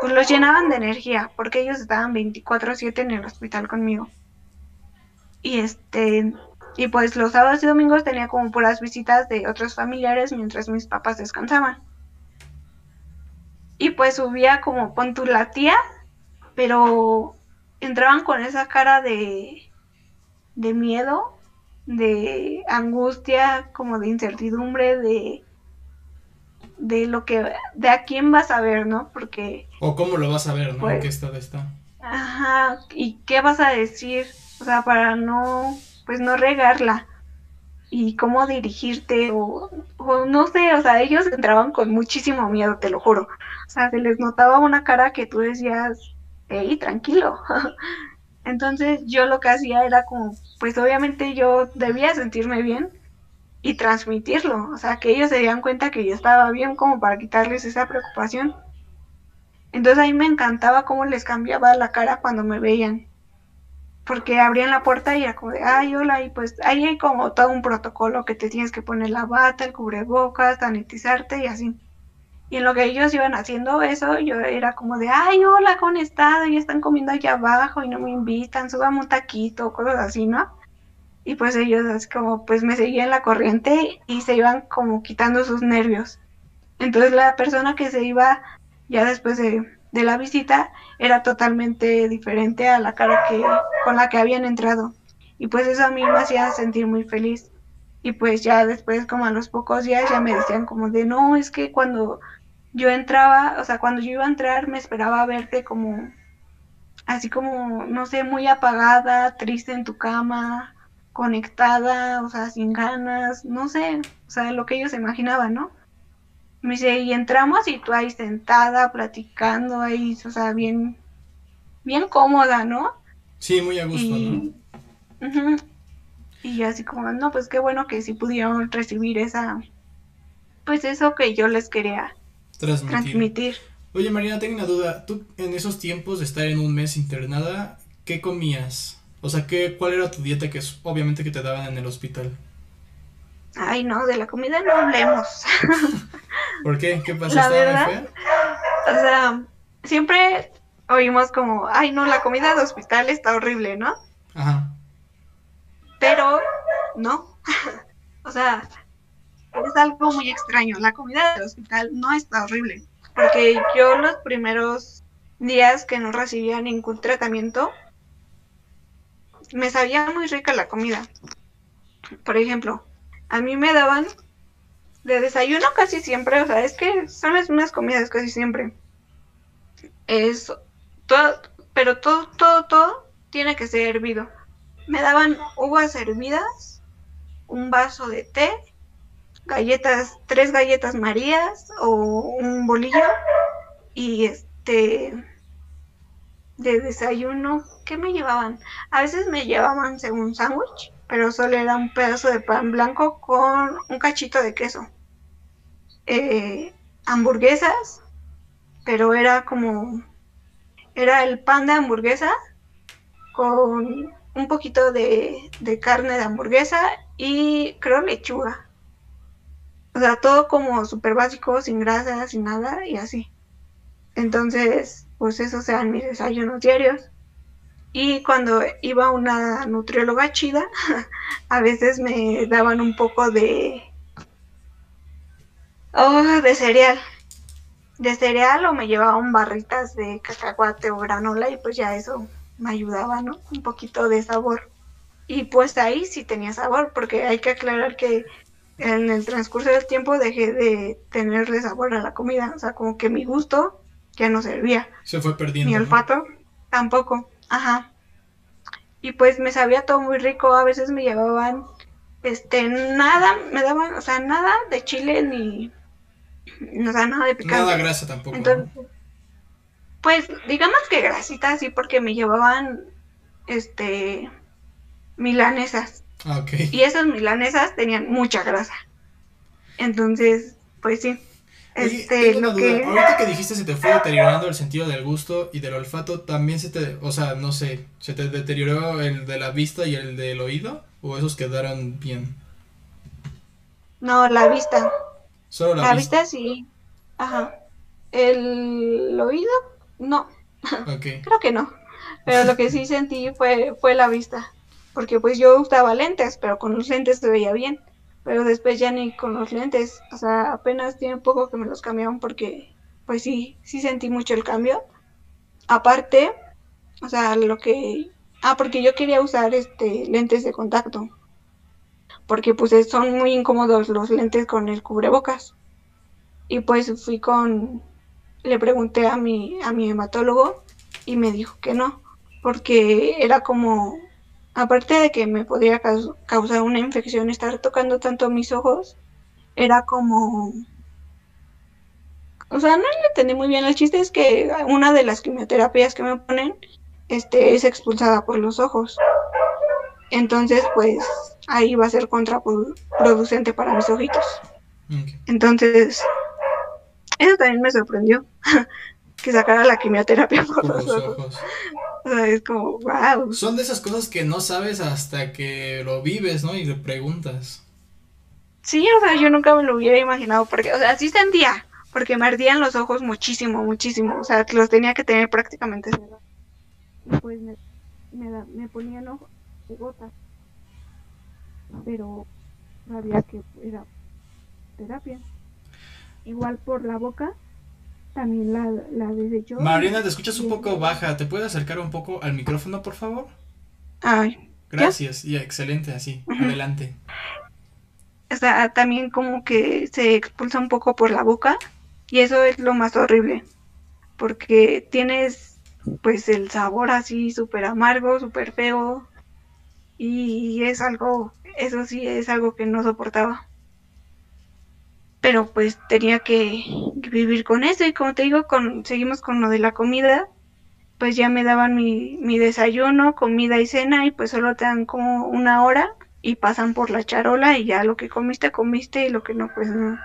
pues, los llenaban de energía, porque ellos estaban 24/7 en el hospital conmigo. Y este, Y pues los sábados y domingos tenía como puras visitas de otros familiares mientras mis papás descansaban. Y pues subía como pon tu la tía, pero entraban con esa cara de, de miedo, de angustia, como de incertidumbre, de de lo que de a quién vas a ver, ¿no? Porque o cómo lo vas a ver, ¿no? Pues, ¿Qué estado está? Ajá, y qué vas a decir, o sea, para no pues no regarla y cómo dirigirte o, o, no sé, o sea, ellos entraban con muchísimo miedo, te lo juro. O sea, se les notaba una cara que tú decías, hey, tranquilo. Entonces yo lo que hacía era como, pues obviamente yo debía sentirme bien y transmitirlo, o sea, que ellos se dieran cuenta que yo estaba bien como para quitarles esa preocupación. Entonces a mí me encantaba cómo les cambiaba la cara cuando me veían porque abrían la puerta y era como de, ay, hola, y pues ahí hay como todo un protocolo que te tienes que poner la bata, el cubrebocas, sanitizarte y así. Y en lo que ellos iban haciendo eso, yo era como de, ay, hola, ¿cómo están? Y están comiendo allá abajo y no me invitan, subamos un taquito, cosas así, ¿no? Y pues ellos así como, pues me seguían la corriente y se iban como quitando sus nervios. Entonces la persona que se iba ya después de de la visita era totalmente diferente a la cara que con la que habían entrado. Y pues eso a mí me hacía sentir muy feliz. Y pues ya después como a los pocos días ya me decían como de no es que cuando yo entraba o sea cuando yo iba a entrar me esperaba verte como así como no sé muy apagada triste en tu cama conectada o sea sin ganas no sé o sea lo que ellos imaginaban no me dice, y entramos y tú ahí sentada, platicando ahí, o sea, bien, bien cómoda, ¿no? Sí, muy a gusto, y, ¿no? Y así como, no, pues qué bueno que sí pudieron recibir esa, pues eso que yo les quería transmitir. Oye, Marina, tengo una duda. Tú en esos tiempos de estar en un mes internada, ¿qué comías? O sea, ¿qué, ¿cuál era tu dieta que es, obviamente que te daban en el hospital? Ay, no, de la comida no hablemos. ¿Por qué? ¿Qué pasó? La verdad, o sea, siempre oímos como, ay, no, la comida de hospital está horrible, ¿no? Ajá. Pero, no. o sea, es algo muy extraño. La comida del hospital no está horrible. Porque yo los primeros días que no recibía ningún tratamiento, me sabía muy rica la comida. Por ejemplo, a mí me daban de desayuno casi siempre, o sea, es que son las mismas comidas casi siempre. Es todo, pero todo, todo, todo tiene que ser hervido. Me daban uvas hervidas, un vaso de té, galletas, tres galletas marías o un bolillo y este de desayuno, ¿qué me llevaban? A veces me llevaban según sándwich pero solo era un pedazo de pan blanco con un cachito de queso. Eh, hamburguesas, pero era como, era el pan de hamburguesa con un poquito de, de carne de hamburguesa y creo lechuga. O sea, todo como súper básico, sin grasa, sin nada y así. Entonces, pues esos eran mis desayunos diarios. Y cuando iba una nutrióloga chida, a veces me daban un poco de... Oh, de cereal. De cereal o me llevaban barritas de cacahuate o granola y pues ya eso me ayudaba, ¿no? Un poquito de sabor. Y pues ahí sí tenía sabor, porque hay que aclarar que en el transcurso del tiempo dejé de tenerle sabor a la comida. O sea, como que mi gusto ya no servía. Se fue perdiendo. Mi olfato tampoco. Ajá. Y pues me sabía todo muy rico, a veces me llevaban, este, nada, me daban, o sea, nada de chile ni, o sea, nada de picante. Nada grasa tampoco. pues digamos que grasita, sí, porque me llevaban, este, milanesas. Ah, ok. Y esas milanesas tenían mucha grasa. Entonces, pues sí. Este, lo que... Ahorita que dijiste se te fue deteriorando el sentido del gusto y del olfato, también se te, o sea, no sé, se te deterioró el de la vista y el del oído o esos quedaron bien. No, la vista. Solo la, vista? sí. Ajá. El oído, no. Okay. Creo que no. Pero lo que sí sentí fue, fue la vista. porque pues yo usaba lentes, pero con los lentes se veía bien, pero después ya ni con los lentes, o sea, apenas tiene poco que me los cambiaron porque pues sí, sí sentí mucho el cambio. Aparte, o sea, lo que... Ah, porque yo quería usar este lentes de contacto. Porque pues son muy incómodos los lentes con el cubrebocas. Y pues fui con... Le pregunté a mi, a mi hematólogo y me dijo que no. Porque era como... Aparte de que me podría causar una infección estar tocando tanto mis ojos, era como o sea, no le entendí muy bien. El chiste es que una de las quimioterapias que me ponen este, es expulsada por los ojos. Entonces, pues ahí va a ser contraproducente para mis ojitos. Entonces, eso también me sorprendió. que sacara la quimioterapia por, los, ojos. O sea, es como, wow. Son de esas cosas que no sabes hasta que lo vives, ¿no? Y le preguntas. Sí, o sea, yo nunca me lo hubiera imaginado, porque, o sea, sí sentía, porque me ardían los ojos muchísimo, muchísimo. O sea, los tenía que tener prácticamente cerrados. Y pues me, me, me ponían ojos de gotas. Pero sabía que era terapia. Igual por la boca, también la, la desechó. Marina, te escuchas un poco baja. ¿Te puedes acercar un poco al micrófono, por favor? Ay. Gracias, ya, excelente, así. Adelante. O sea, también como que se expulsa un poco por la boca y eso es lo más horrible, porque tienes pues el sabor así súper amargo, súper feo, y es algo, eso sí es algo que no soportaba. Pero pues tenía que vivir con eso y como te digo, con, seguimos con lo de la comida, pues ya me daban mi, mi desayuno, comida y cena y pues solo te dan como una hora y pasan por la charola y ya lo que comiste, comiste y lo que no, pues no.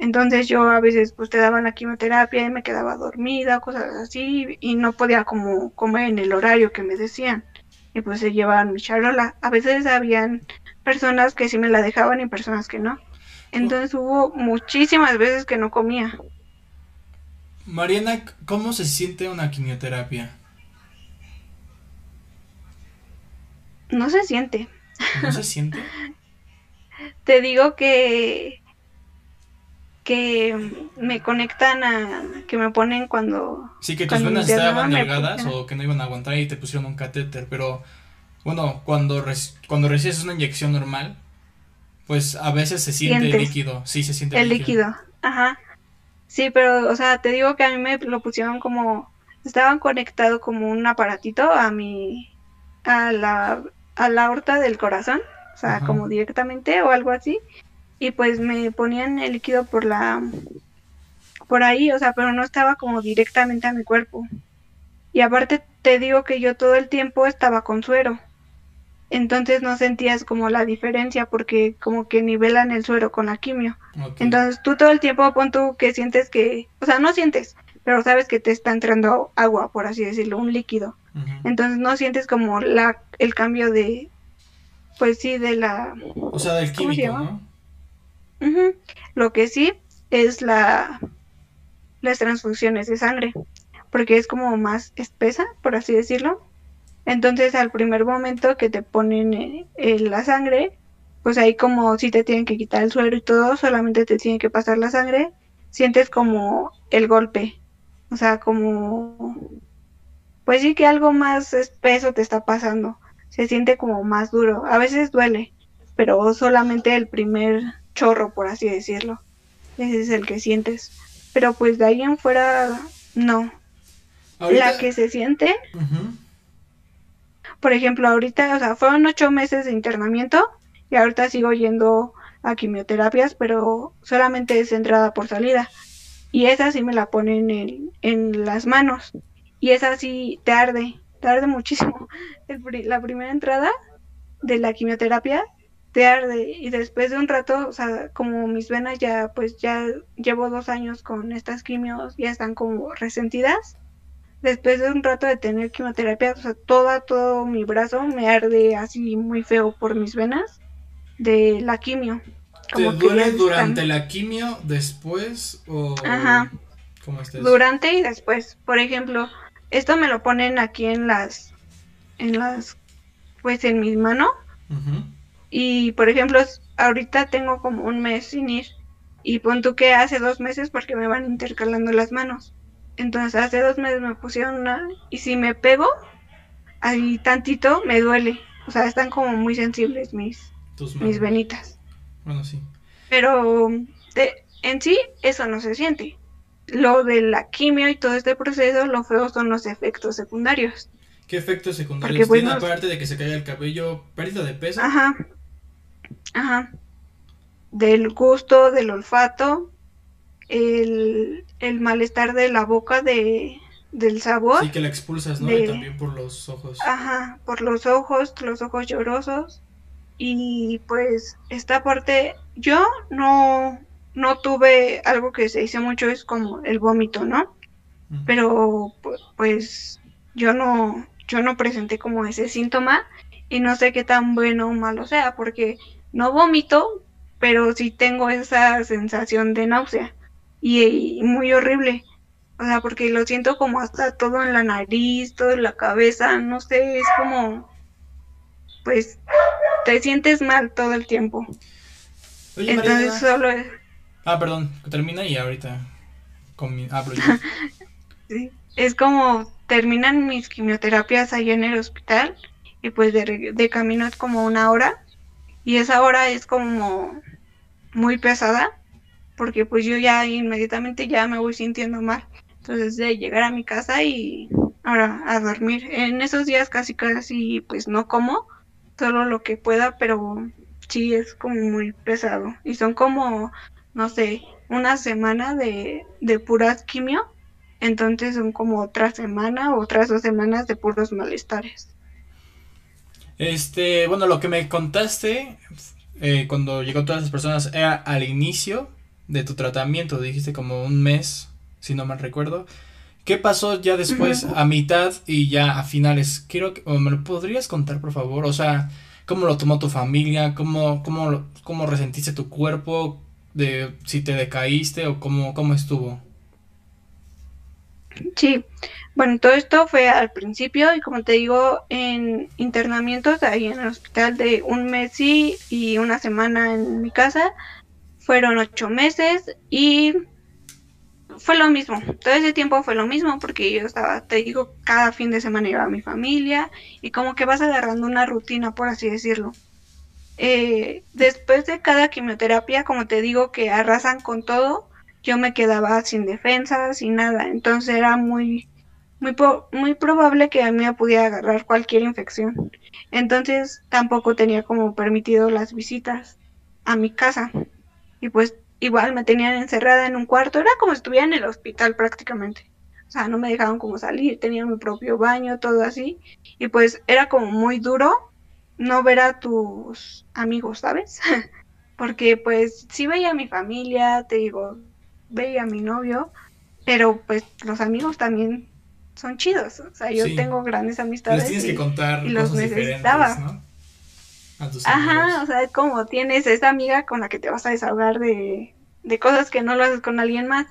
Entonces yo a veces pues te daban la quimioterapia y me quedaba dormida, cosas así, y no podía como comer en el horario que me decían. Y pues se llevaban mi charola. A veces habían personas que sí me la dejaban y personas que no. Entonces hubo muchísimas veces que no comía. Mariana, ¿cómo se siente una quimioterapia? No se siente. ¿No se siente? Te digo que que me conectan a que me ponen cuando sí que tus venas estaban delgadas o que no iban a aguantar y te pusieron un catéter pero bueno cuando cuando recibes una inyección normal pues a veces se siente líquido sí se siente el líquido. ajá sí pero o sea te digo que a mí me lo pusieron como estaban conectado como un aparatito a mi a la a la aorta del corazón o sea como directamente o algo así y pues me ponían el líquido por la por ahí, o sea, pero no estaba como directamente a mi cuerpo. Y aparte te digo que yo todo el tiempo estaba con suero. Entonces no sentías como la diferencia porque como que nivelan el suero con la quimio. Entonces tú todo el tiempo pon tú que sientes que, o sea, no sientes, pero sabes que te está entrando agua, por así decirlo, un líquido. Entonces no sientes como la el cambio de pues sí de la O sea, del químico, ¿no? Lo que sí es la las transfusiones de sangre, porque es como más espesa, por así decirlo. Entonces, al primer momento que te ponen eh, la sangre, pues ahí como si te tienen que quitar el suero y todo, solamente te tienen que pasar la sangre, sientes como el golpe, o sea, como, pues sí que algo más espeso te está pasando, se siente como más duro, a veces duele, pero solamente el primer chorro, por así decirlo. Ese es el que sientes. Pero pues de ahí en fuera, no. La que se siente, por ejemplo, ahorita, o sea, fueron ocho meses de internamiento y ahorita sigo yendo a quimioterapias, pero solamente es entrada por salida. Y esa sí me la ponen en, en las manos. Y esa sí te arde, te arde muchísimo. la primera entrada de la quimioterapia te arde y después de un rato, o sea, como mis venas ya, pues ya llevo dos años con estas quimios, ya están como resentidas. Después de un rato de tener quimioterapia, o sea, toda, todo mi brazo me arde así muy feo por mis venas de la quimio. ¿Te duele durante la quimio, después o...? Ajá. ¿Cómo estás? Durante y después. Por ejemplo, esto me lo ponen aquí en las... En las pues en mi mano. Y por ejemplo, ahorita tengo como un mes sin ir. Y pon tú que hace dos meses porque me van intercalando las manos. Entonces hace dos meses me pusieron una y si me pego ahí tantito me duele. O sea, están como muy sensibles mis, mis venitas. Bueno, sí. Pero en sí eso no se siente. Lo de la quimio y todo este proceso, lo feo son los efectos secundarios. ¿Qué efectos secundarios pues, tiene aparte de que se caiga el cabello? ¿Pérdida de peso? Ajá. Ajá. Del gusto, del olfato, el, el malestar de la boca, de, del sabor. Sí, que la expulsas, ¿no? y también por los ojos. Ajá, por los ojos, los ojos llorosos. Y pues esta parte, yo no, no tuve algo que se dice mucho, es como el vómito, ¿no? Pero pues yo no, yo no presenté como ese síntoma y no sé qué tan bueno o malo sea, porque no vomito, pero sí tengo esa sensación de náusea y muy horrible. O sea, porque lo siento como hasta todo en la nariz, todo en la cabeza, no sé, es como, pues, te sientes mal todo el tiempo. Entonces solo es... Ah, perdón, termina y ahorita con mi... hablo yo. sí, es como terminan mis quimioterapias ahí en el hospital y pues de, de camino es como una hora y esa hora es como muy pesada porque pues yo ya inmediatamente ya me voy sintiendo mal. Entonces de llegar a mi casa y ahora a dormir. En esos días casi casi pues no como, solo lo que pueda, pero sí es como muy pesado. Y son como, no sé, una semana de, de puras quimio. Entonces son como otra semana otras dos semanas de puros malestares. Este, bueno, lo que me contaste eh, cuando llegó todas las personas era al inicio de tu tratamiento, dijiste como un mes si no mal recuerdo. ¿Qué pasó ya después, a mitad y ya a finales? Quiero que, ¿me lo podrías contar, por favor? O sea, ¿cómo lo tomó tu familia? ¿Cómo, cómo, cómo resentiste tu cuerpo? De si te decaíste o cómo, cómo estuvo. Sí, bueno, todo esto fue al principio y como te digo, en internamientos ahí en el hospital de un mes y una semana en mi casa, fueron ocho meses y fue lo mismo, todo ese tiempo fue lo mismo porque yo estaba, te digo, cada fin de semana iba a mi familia y como que vas agarrando una rutina, por así decirlo. Eh, después de cada quimioterapia, como te digo, que arrasan con todo, yo me quedaba sin defensa, sin nada, entonces era muy, muy, muy probable que a mí me pudiera agarrar cualquier infección. Entonces tampoco tenía como permitido las visitas a mi casa. Y pues igual me tenían encerrada en un cuarto, era como si estuviera en el hospital prácticamente. O sea, no me dejaban como salir, tenía mi propio baño, todo así. Y pues era como muy duro no ver a tus amigos, ¿sabes? Porque pues sí veía a mi familia, te digo, veía a mi novio, pero pues los amigos también son chidos. O sea, yo tengo grandes amistades. tienes que contar y los necesitaba. ¿no? Ajá, o sea, es como tienes esa amiga con la que te vas a desahogar de, de cosas que no lo haces con alguien más.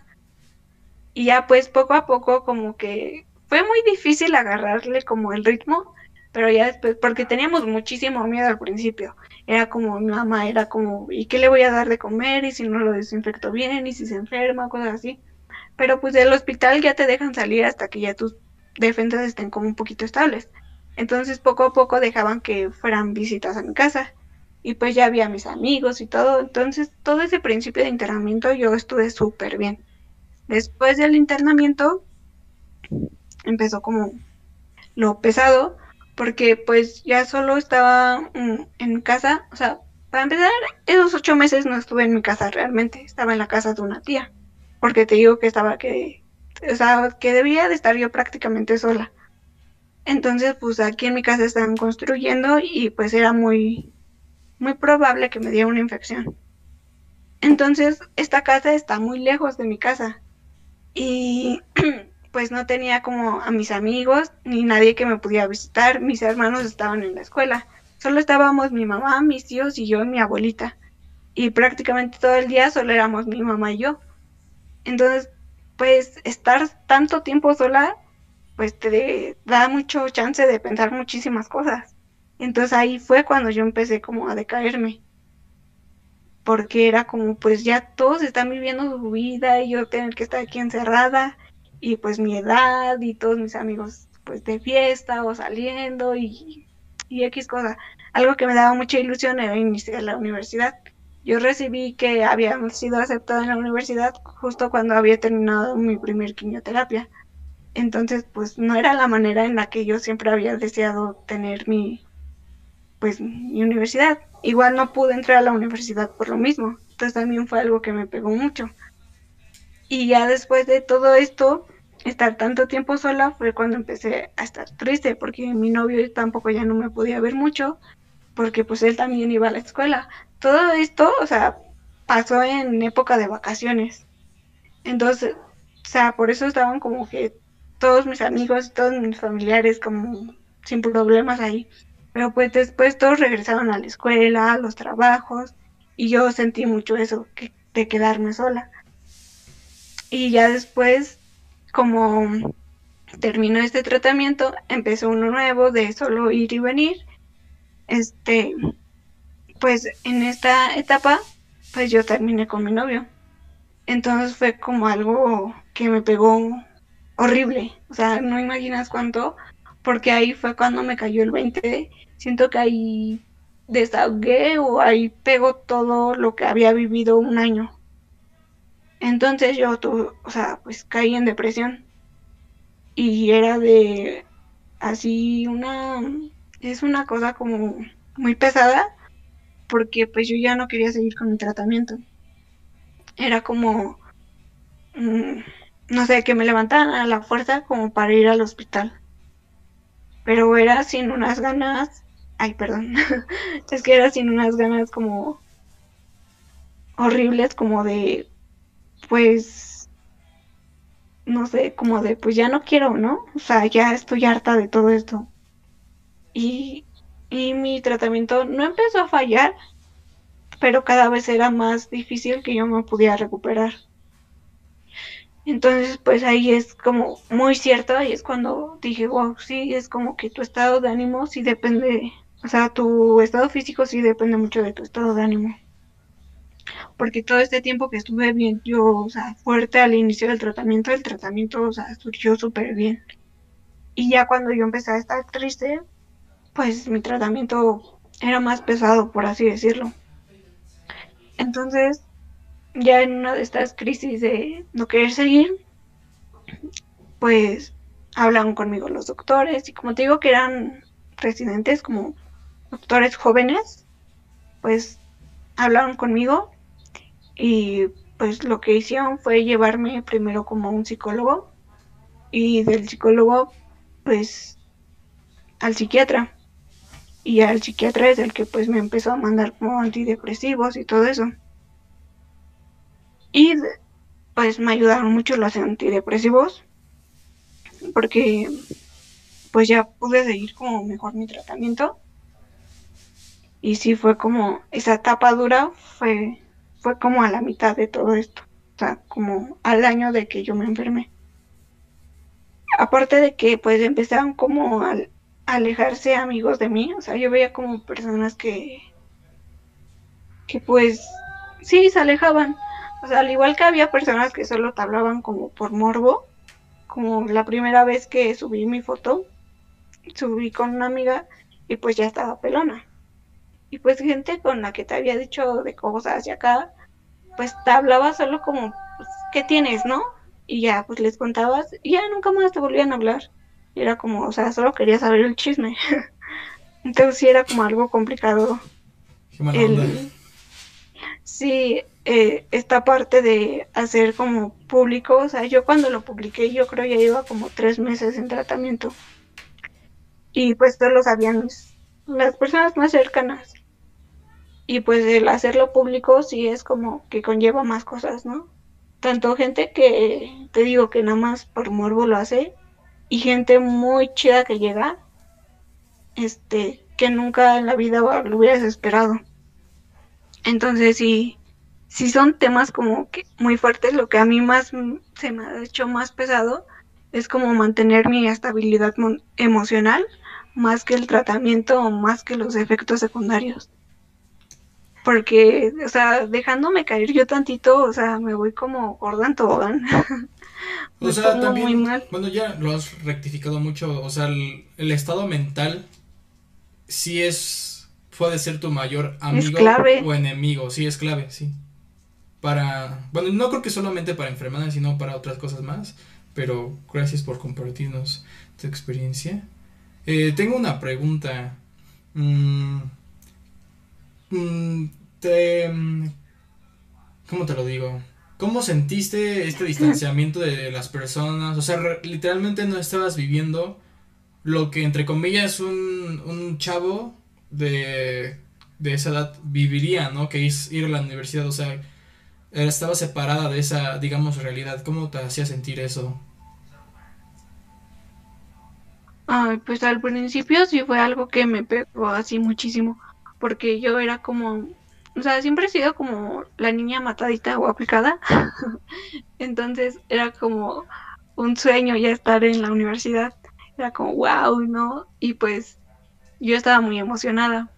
Y ya pues poco a poco como que fue muy difícil agarrarle como el ritmo, pero ya después, porque teníamos muchísimo miedo al principio. Era como mi mamá, era como, ¿y qué le voy a dar de comer? Y si no lo desinfecto bien, y si se enferma, cosas así. Pero pues del hospital ya te dejan salir hasta que ya tus defensas estén como un poquito estables. Entonces poco a poco dejaban que fueran visitas a mi casa y pues ya había mis amigos y todo. Entonces todo ese principio de internamiento yo estuve súper bien. Después del internamiento empezó como lo pesado porque pues ya solo estaba mm, en casa. O sea, para empezar, esos ocho meses no estuve en mi casa realmente. Estaba en la casa de una tía. Porque te digo que estaba que... O sea, que debía de estar yo prácticamente sola. Entonces, pues aquí en mi casa estaban construyendo y pues era muy, muy probable que me diera una infección. Entonces, esta casa está muy lejos de mi casa y pues no tenía como a mis amigos ni nadie que me pudiera visitar. Mis hermanos estaban en la escuela. Solo estábamos mi mamá, mis tíos y yo y mi abuelita. Y prácticamente todo el día solo éramos mi mamá y yo. Entonces, pues estar tanto tiempo sola pues te da mucho chance de pensar muchísimas cosas. Entonces ahí fue cuando yo empecé como a decaerme. Porque era como, pues ya todos están viviendo su vida y yo tener que estar aquí encerrada y pues mi edad y todos mis amigos pues de fiesta o saliendo y, y X cosa. Algo que me daba mucha ilusión era iniciar la universidad. Yo recibí que había sido aceptada en la universidad justo cuando había terminado mi primer quimioterapia. Entonces, pues no era la manera en la que yo siempre había deseado tener mi, pues, mi universidad. Igual no pude entrar a la universidad por lo mismo. Entonces también fue algo que me pegó mucho. Y ya después de todo esto, estar tanto tiempo sola fue cuando empecé a estar triste porque mi novio tampoco ya no me podía ver mucho porque pues él también iba a la escuela. Todo esto, o sea, pasó en época de vacaciones. Entonces, o sea, por eso estaban como que todos mis amigos, todos mis familiares como sin problemas ahí. Pero pues después todos regresaron a la escuela, a los trabajos y yo sentí mucho eso, de quedarme sola. Y ya después, como terminó este tratamiento, empezó uno nuevo de solo ir y venir. Este, pues en esta etapa, pues yo terminé con mi novio. Entonces fue como algo que me pegó horrible. O sea, no imaginas cuánto, porque ahí fue cuando me cayó el 20. Siento que ahí desahogué o ahí pegó todo lo que había vivido un año. Entonces yo, o sea, pues caí en depresión. Y era de así una, es una cosa como muy pesada, porque pues yo ya no quería seguir con mi tratamiento. Era como, mm, no sé, que me levantaran a la fuerza como para ir al hospital. Pero era sin unas ganas, ay, perdón, es que era sin unas ganas como horribles, como de pues, no sé, como de, pues ya no quiero, ¿no? O sea, ya estoy harta de todo esto. Y, y mi tratamiento no empezó a fallar, pero cada vez era más difícil que yo me pudiera recuperar. Entonces, pues ahí es como muy cierto, y es cuando dije, wow, sí, es como que tu estado de ánimo sí depende, o sea, tu estado físico sí depende mucho de tu estado de ánimo porque todo este tiempo que estuve bien, yo, o sea, fuerte al inicio del tratamiento, el tratamiento, o sea, surgió súper bien. Y ya cuando yo empecé a estar triste, pues mi tratamiento era más pesado, por así decirlo. Entonces, ya en una de estas crisis de no querer seguir, pues hablan conmigo los doctores y como te digo que eran residentes como doctores jóvenes, pues hablaron conmigo y pues lo que hicieron fue llevarme primero como un psicólogo y del psicólogo pues al psiquiatra. Y al psiquiatra es el que pues me empezó a mandar como antidepresivos y todo eso. Y pues me ayudaron mucho los antidepresivos porque pues ya pude seguir como mejor mi tratamiento. Y sí fue como esa etapa dura fue fue como a la mitad de todo esto, o sea, como al año de que yo me enfermé. Aparte de que pues empezaron como a, alejarse amigos de mí, o sea, yo veía como personas que, que pues sí, se alejaban. O sea, al igual que había personas que solo te hablaban como por morbo, como la primera vez que subí mi foto, subí con una amiga y pues ya estaba pelona. Y pues gente con la que te había dicho de cosas hacia acá, pues te hablaba solo como, pues, ¿qué tienes, no? Y ya, pues les contabas y ya nunca más te volvían a hablar. Y era como, o sea, solo quería saber el chisme. Entonces sí era como algo complicado. el, sí, eh, esta parte de hacer como público, o sea, yo cuando lo publiqué, yo creo ya iba como tres meses en tratamiento. Y pues todos lo sabían las personas más cercanas. Y pues el hacerlo público sí es como que conlleva más cosas, ¿no? Tanto gente que te digo que nada más por morbo lo hace y gente muy chida que llega, este, que nunca en la vida lo hubieras esperado. Entonces sí, sí son temas como que muy fuertes. Lo que a mí más se me ha hecho más pesado es como mantener mi estabilidad emocional, más que el tratamiento o más que los efectos secundarios. Porque, o sea, dejándome caer yo tantito, o sea, me voy como gorda en tobogán. o sea, también, bueno, ya lo has rectificado mucho, o sea, el, estado mental sí es, puede ser tu mayor amigo o enemigo, sí es clave, sí. Para, bueno, no creo que solamente para enfermedades, sino para otras cosas más, pero gracias por compartirnos tu experiencia. Eh, tengo una pregunta. Mm, mm, te, ¿Cómo te lo digo? ¿Cómo sentiste este distanciamiento de las personas? O sea, literalmente no estabas viviendo lo que, entre comillas, un, un chavo de, de esa edad viviría, ¿no? Que es ir a la universidad, o sea, estaba separada de esa, digamos, realidad. ¿Cómo te hacía sentir eso? Ay, pues al principio sí fue algo que me pegó así muchísimo, porque yo era como, o sea, siempre he sido como la niña matadita o aplicada, entonces era como un sueño ya estar en la universidad, era como wow, ¿no? Y pues yo estaba muy emocionada.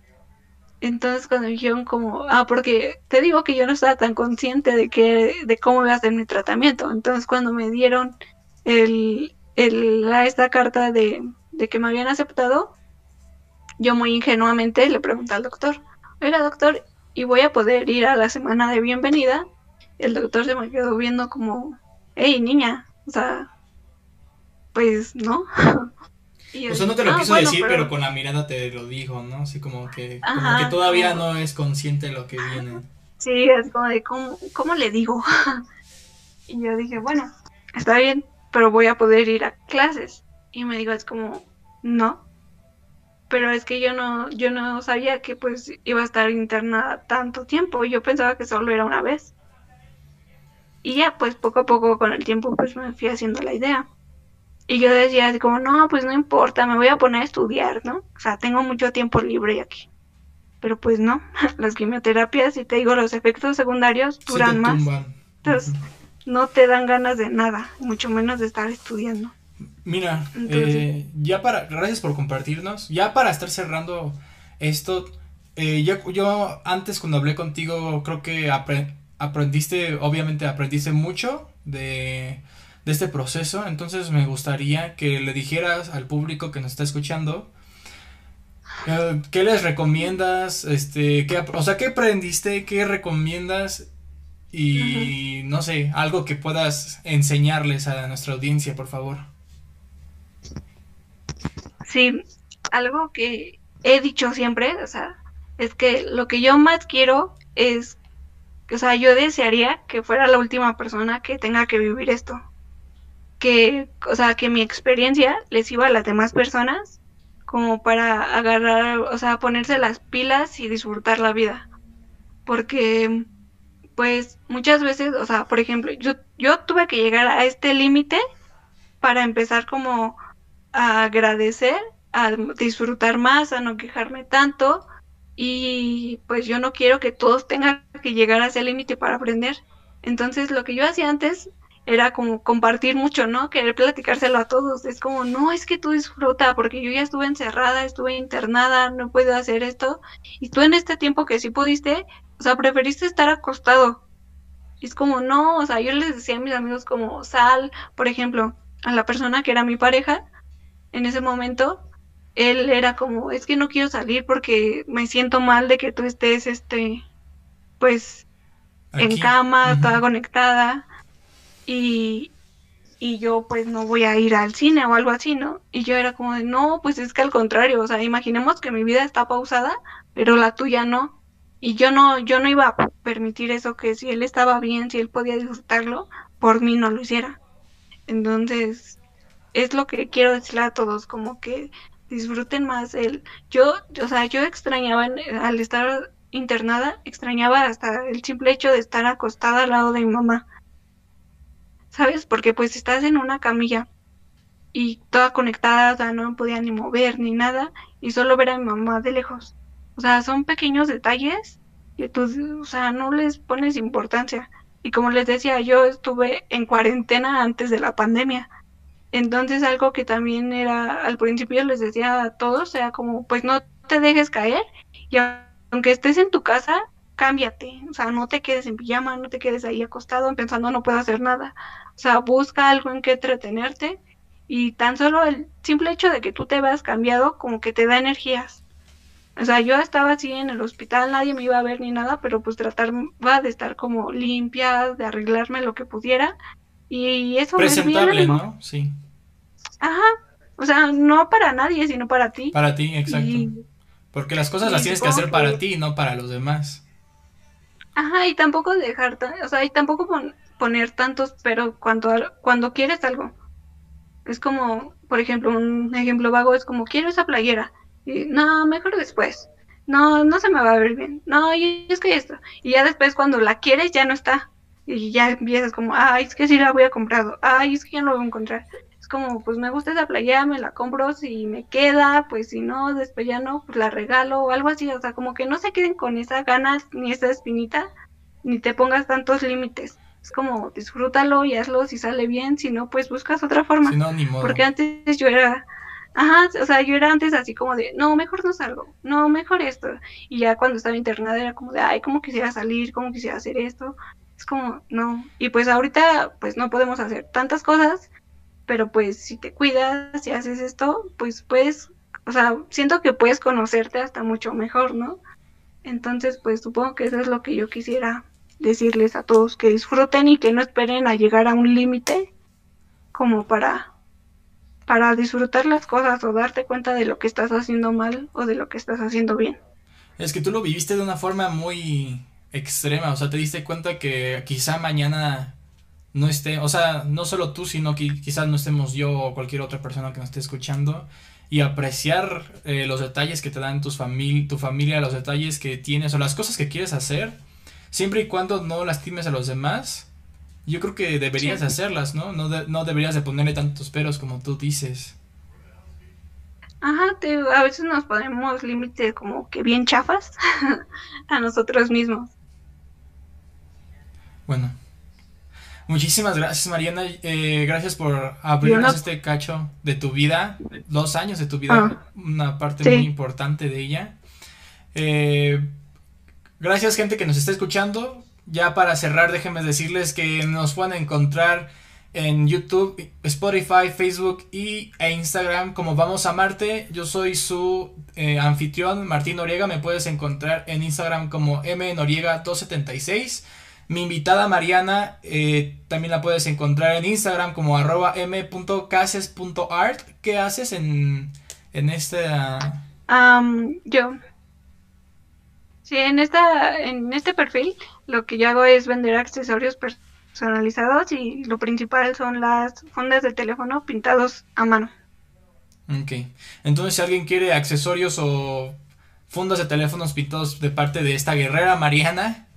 Entonces cuando me dijeron como, ah, porque te digo que yo no estaba tan consciente de que, de cómo iba a ser mi tratamiento. Entonces cuando me dieron el, el, esta carta de, de que me habían aceptado, yo muy ingenuamente le pregunté al doctor, oiga doctor, ¿y voy a poder ir a la semana de bienvenida? El doctor se me quedó viendo como, hey niña, o sea, pues no. o sea, no te lo ah, quiso decir, pero... con la mirada te lo dijo, ¿no? Así como que, como que todavía no es consciente de lo que viene. Sí, es como de, ¿cómo, cómo le digo? y yo dije, bueno, está bien, pero voy a poder ir a clases. Y me dijo, es como, no. Pero es que yo no, yo no sabía que pues iba a estar internada tanto tiempo. Yo pensaba que solo era una vez. Y ya pues poco a poco con el tiempo pues me fui haciendo la idea. Y yo decía así como, no, pues no importa, me voy a poner a estudiar, ¿no? O sea, tengo mucho tiempo libre aquí. Pero pues no, las quimioterapias, y te digo, los efectos secundarios duran más. Entonces, no te dan ganas de nada, mucho menos de estar estudiando. Mira, eh, ya para, gracias por compartirnos. Ya para estar cerrando esto, eh, yo, yo antes cuando hablé contigo creo que aprendiste, obviamente aprendiste mucho de, de este proceso. Entonces me gustaría que le dijeras al público que nos está escuchando. Eh, ¿Qué les recomiendas? Este, qué, o sea, ¿qué aprendiste? ¿Qué recomiendas? Y no sé, algo que puedas enseñarles a nuestra audiencia, por favor. Sí, algo que he dicho siempre, o sea, es que lo que yo más quiero es, o sea, yo desearía que fuera la última persona que tenga que vivir esto. Que, o sea, que mi experiencia les iba a las demás personas como para agarrar, o sea, ponerse las pilas y disfrutar la vida. Porque, pues, muchas veces, o sea, por ejemplo, yo, yo tuve que llegar a este límite para empezar como a agradecer, a disfrutar más, a no quejarme tanto y pues yo no quiero que todos tengan que llegar a ese límite para aprender. Entonces lo que yo hacía antes era como compartir mucho, ¿no? Querer platicárselo a todos. Es como, no, es que tú disfruta, porque yo ya estuve encerrada, estuve internada, no puedo hacer esto. Y tú en este tiempo que sí pudiste, o sea, preferiste estar acostado. Y es como, no, o sea, yo les decía a mis amigos como, sal, por ejemplo, a la persona que era mi pareja, en ese momento, él era como, es que no quiero salir porque me siento mal de que tú estés, este, pues, en cama, toda conectada, y, y yo pues no voy a ir al cine o algo así, ¿no? Y yo era como de, no, pues es que al contrario, o sea, imaginemos que mi vida está pausada, pero la tuya no. Y yo no, yo no iba a permitir eso, que si él estaba bien, si él podía disfrutarlo, por mí no lo hiciera. Entonces, es lo que quiero decirle a todos, como que disfruten más el... Yo, o sea, yo extrañaba al estar internada, extrañaba hasta el simple hecho de estar acostada al lado de mi mamá. ¿Sabes? Porque pues estás en una camilla y toda conectada, o sea, no me podía ni mover ni nada y solo ver a mi mamá de lejos. O sea, son pequeños detalles que tú, o sea, no les pones importancia. Y como les decía, yo estuve en cuarentena antes de la pandemia. Entonces algo que también era, al principio les decía a todos, era como, pues no te dejes caer y aunque estés en tu casa, cámbiate, o sea, no te quedes en pijama, no te quedes ahí acostado pensando no puedo hacer nada, o sea, busca algo en que entretenerte y tan solo el simple hecho de que tú te veas cambiado como que te da energías. O sea, yo estaba así en el hospital, nadie me iba a ver ni nada, pero pues trataba de estar como limpia, de arreglarme lo que pudiera y eso Presentable, ¿no? Sí. Ajá. O sea, no para nadie, sino para ti. Para ti, exacto. Porque las cosas las tienes que hacer para ti, no para los demás. Ajá, y tampoco dejar, o sea, y tampoco poner tantos pero cuando, cuando quieres algo. Es como, por ejemplo, un ejemplo vago es como, quiero esa playera. Y, no, mejor después. No, no se me va a ver bien. No, y es que esto. Y ya después cuando la quieres ya no está y ya empiezas como, ay, es que sí la voy a comprar, ay, es que ya no la voy a encontrar. Es como, pues me gusta esa playa, me la compro, si me queda, pues si no, después ya no, pues la regalo o algo así, o sea, como que no se queden con esa ganas ni esa espinita, ni te pongas tantos límites. Es como, disfrútalo y hazlo si sale bien, si no, pues buscas otra forma. Porque antes yo era, Ajá, o sea, yo era antes así como de, no, mejor no salgo, no, mejor esto. Y ya cuando estaba internada era como de, ay, cómo quisiera salir, cómo quisiera hacer esto. Es como, no. Y pues ahorita, pues no podemos hacer tantas cosas, pero pues si te cuidas, si haces esto, pues puedes, o sea, siento que puedes conocerte hasta mucho mejor, ¿no? Entonces, pues supongo que eso es lo que yo quisiera decirles a todos, que disfruten y que no esperen a llegar a un límite como para para disfrutar las cosas o darte cuenta de lo que estás haciendo mal o de lo que estás haciendo bien. Es que tú lo viviste de una forma muy extrema, o sea, te diste cuenta que quizá mañana no esté, o sea, no solo tú, sino que quizás no estemos yo o cualquier otra persona que nos esté escuchando y apreciar eh, los detalles que te dan tus famili tu familia, los detalles que tienes o las cosas que quieres hacer, siempre y cuando no lastimes a los demás, yo creo que deberías hacerlas, ¿no? No, no deberías de ponerle tantos peros como tú dices. Ajá, a veces nos ponemos límites como que bien chafas a nosotros mismos. Bueno. Muchísimas gracias, Mariana. Eh, gracias por abrirnos este cacho de tu vida. Dos años de tu vida. Ah. una parte muy importante de ella. Eh, gracias, gente que nos está escuchando. Ya para cerrar, déjenme decirles que nos pueden encontrar en YouTube, Spotify, Facebook y, e Instagram como Vamos a Marte. Yo soy su eh, anfitrión, Martín Noriega. Me puedes encontrar en Instagram como mnoriega276. Mi invitada Mariana eh, también la puedes encontrar en Instagram como arroba m.cases.art. ¿Qué haces en, en este...? yo. Sí, en, esta, en este perfil lo que yo hago es vender accesorios personalizados y lo principal son las fundas de teléfono pintados a mano. Ok. Entonces si alguien quiere accesorios o fundas de teléfonos pintados de parte de esta guerrera Mariana,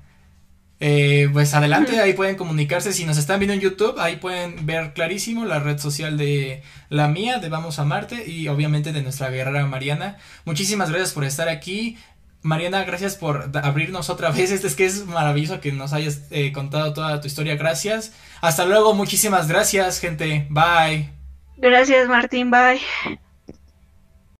eh, pues adelante, ahí pueden comunicarse. Si nos están viendo en YouTube, ahí pueden ver clarísimo la red social de la mía, de Vamos a Marte, y obviamente de nuestra guerrera Mariana. Muchísimas gracias por estar aquí. Mariana, gracias por abrirnos otra vez. Este es que es maravilloso que nos hayas eh, contado toda tu historia. Gracias. Hasta luego. Muchísimas gracias, gente. Bye. Gracias, Martín. Bye.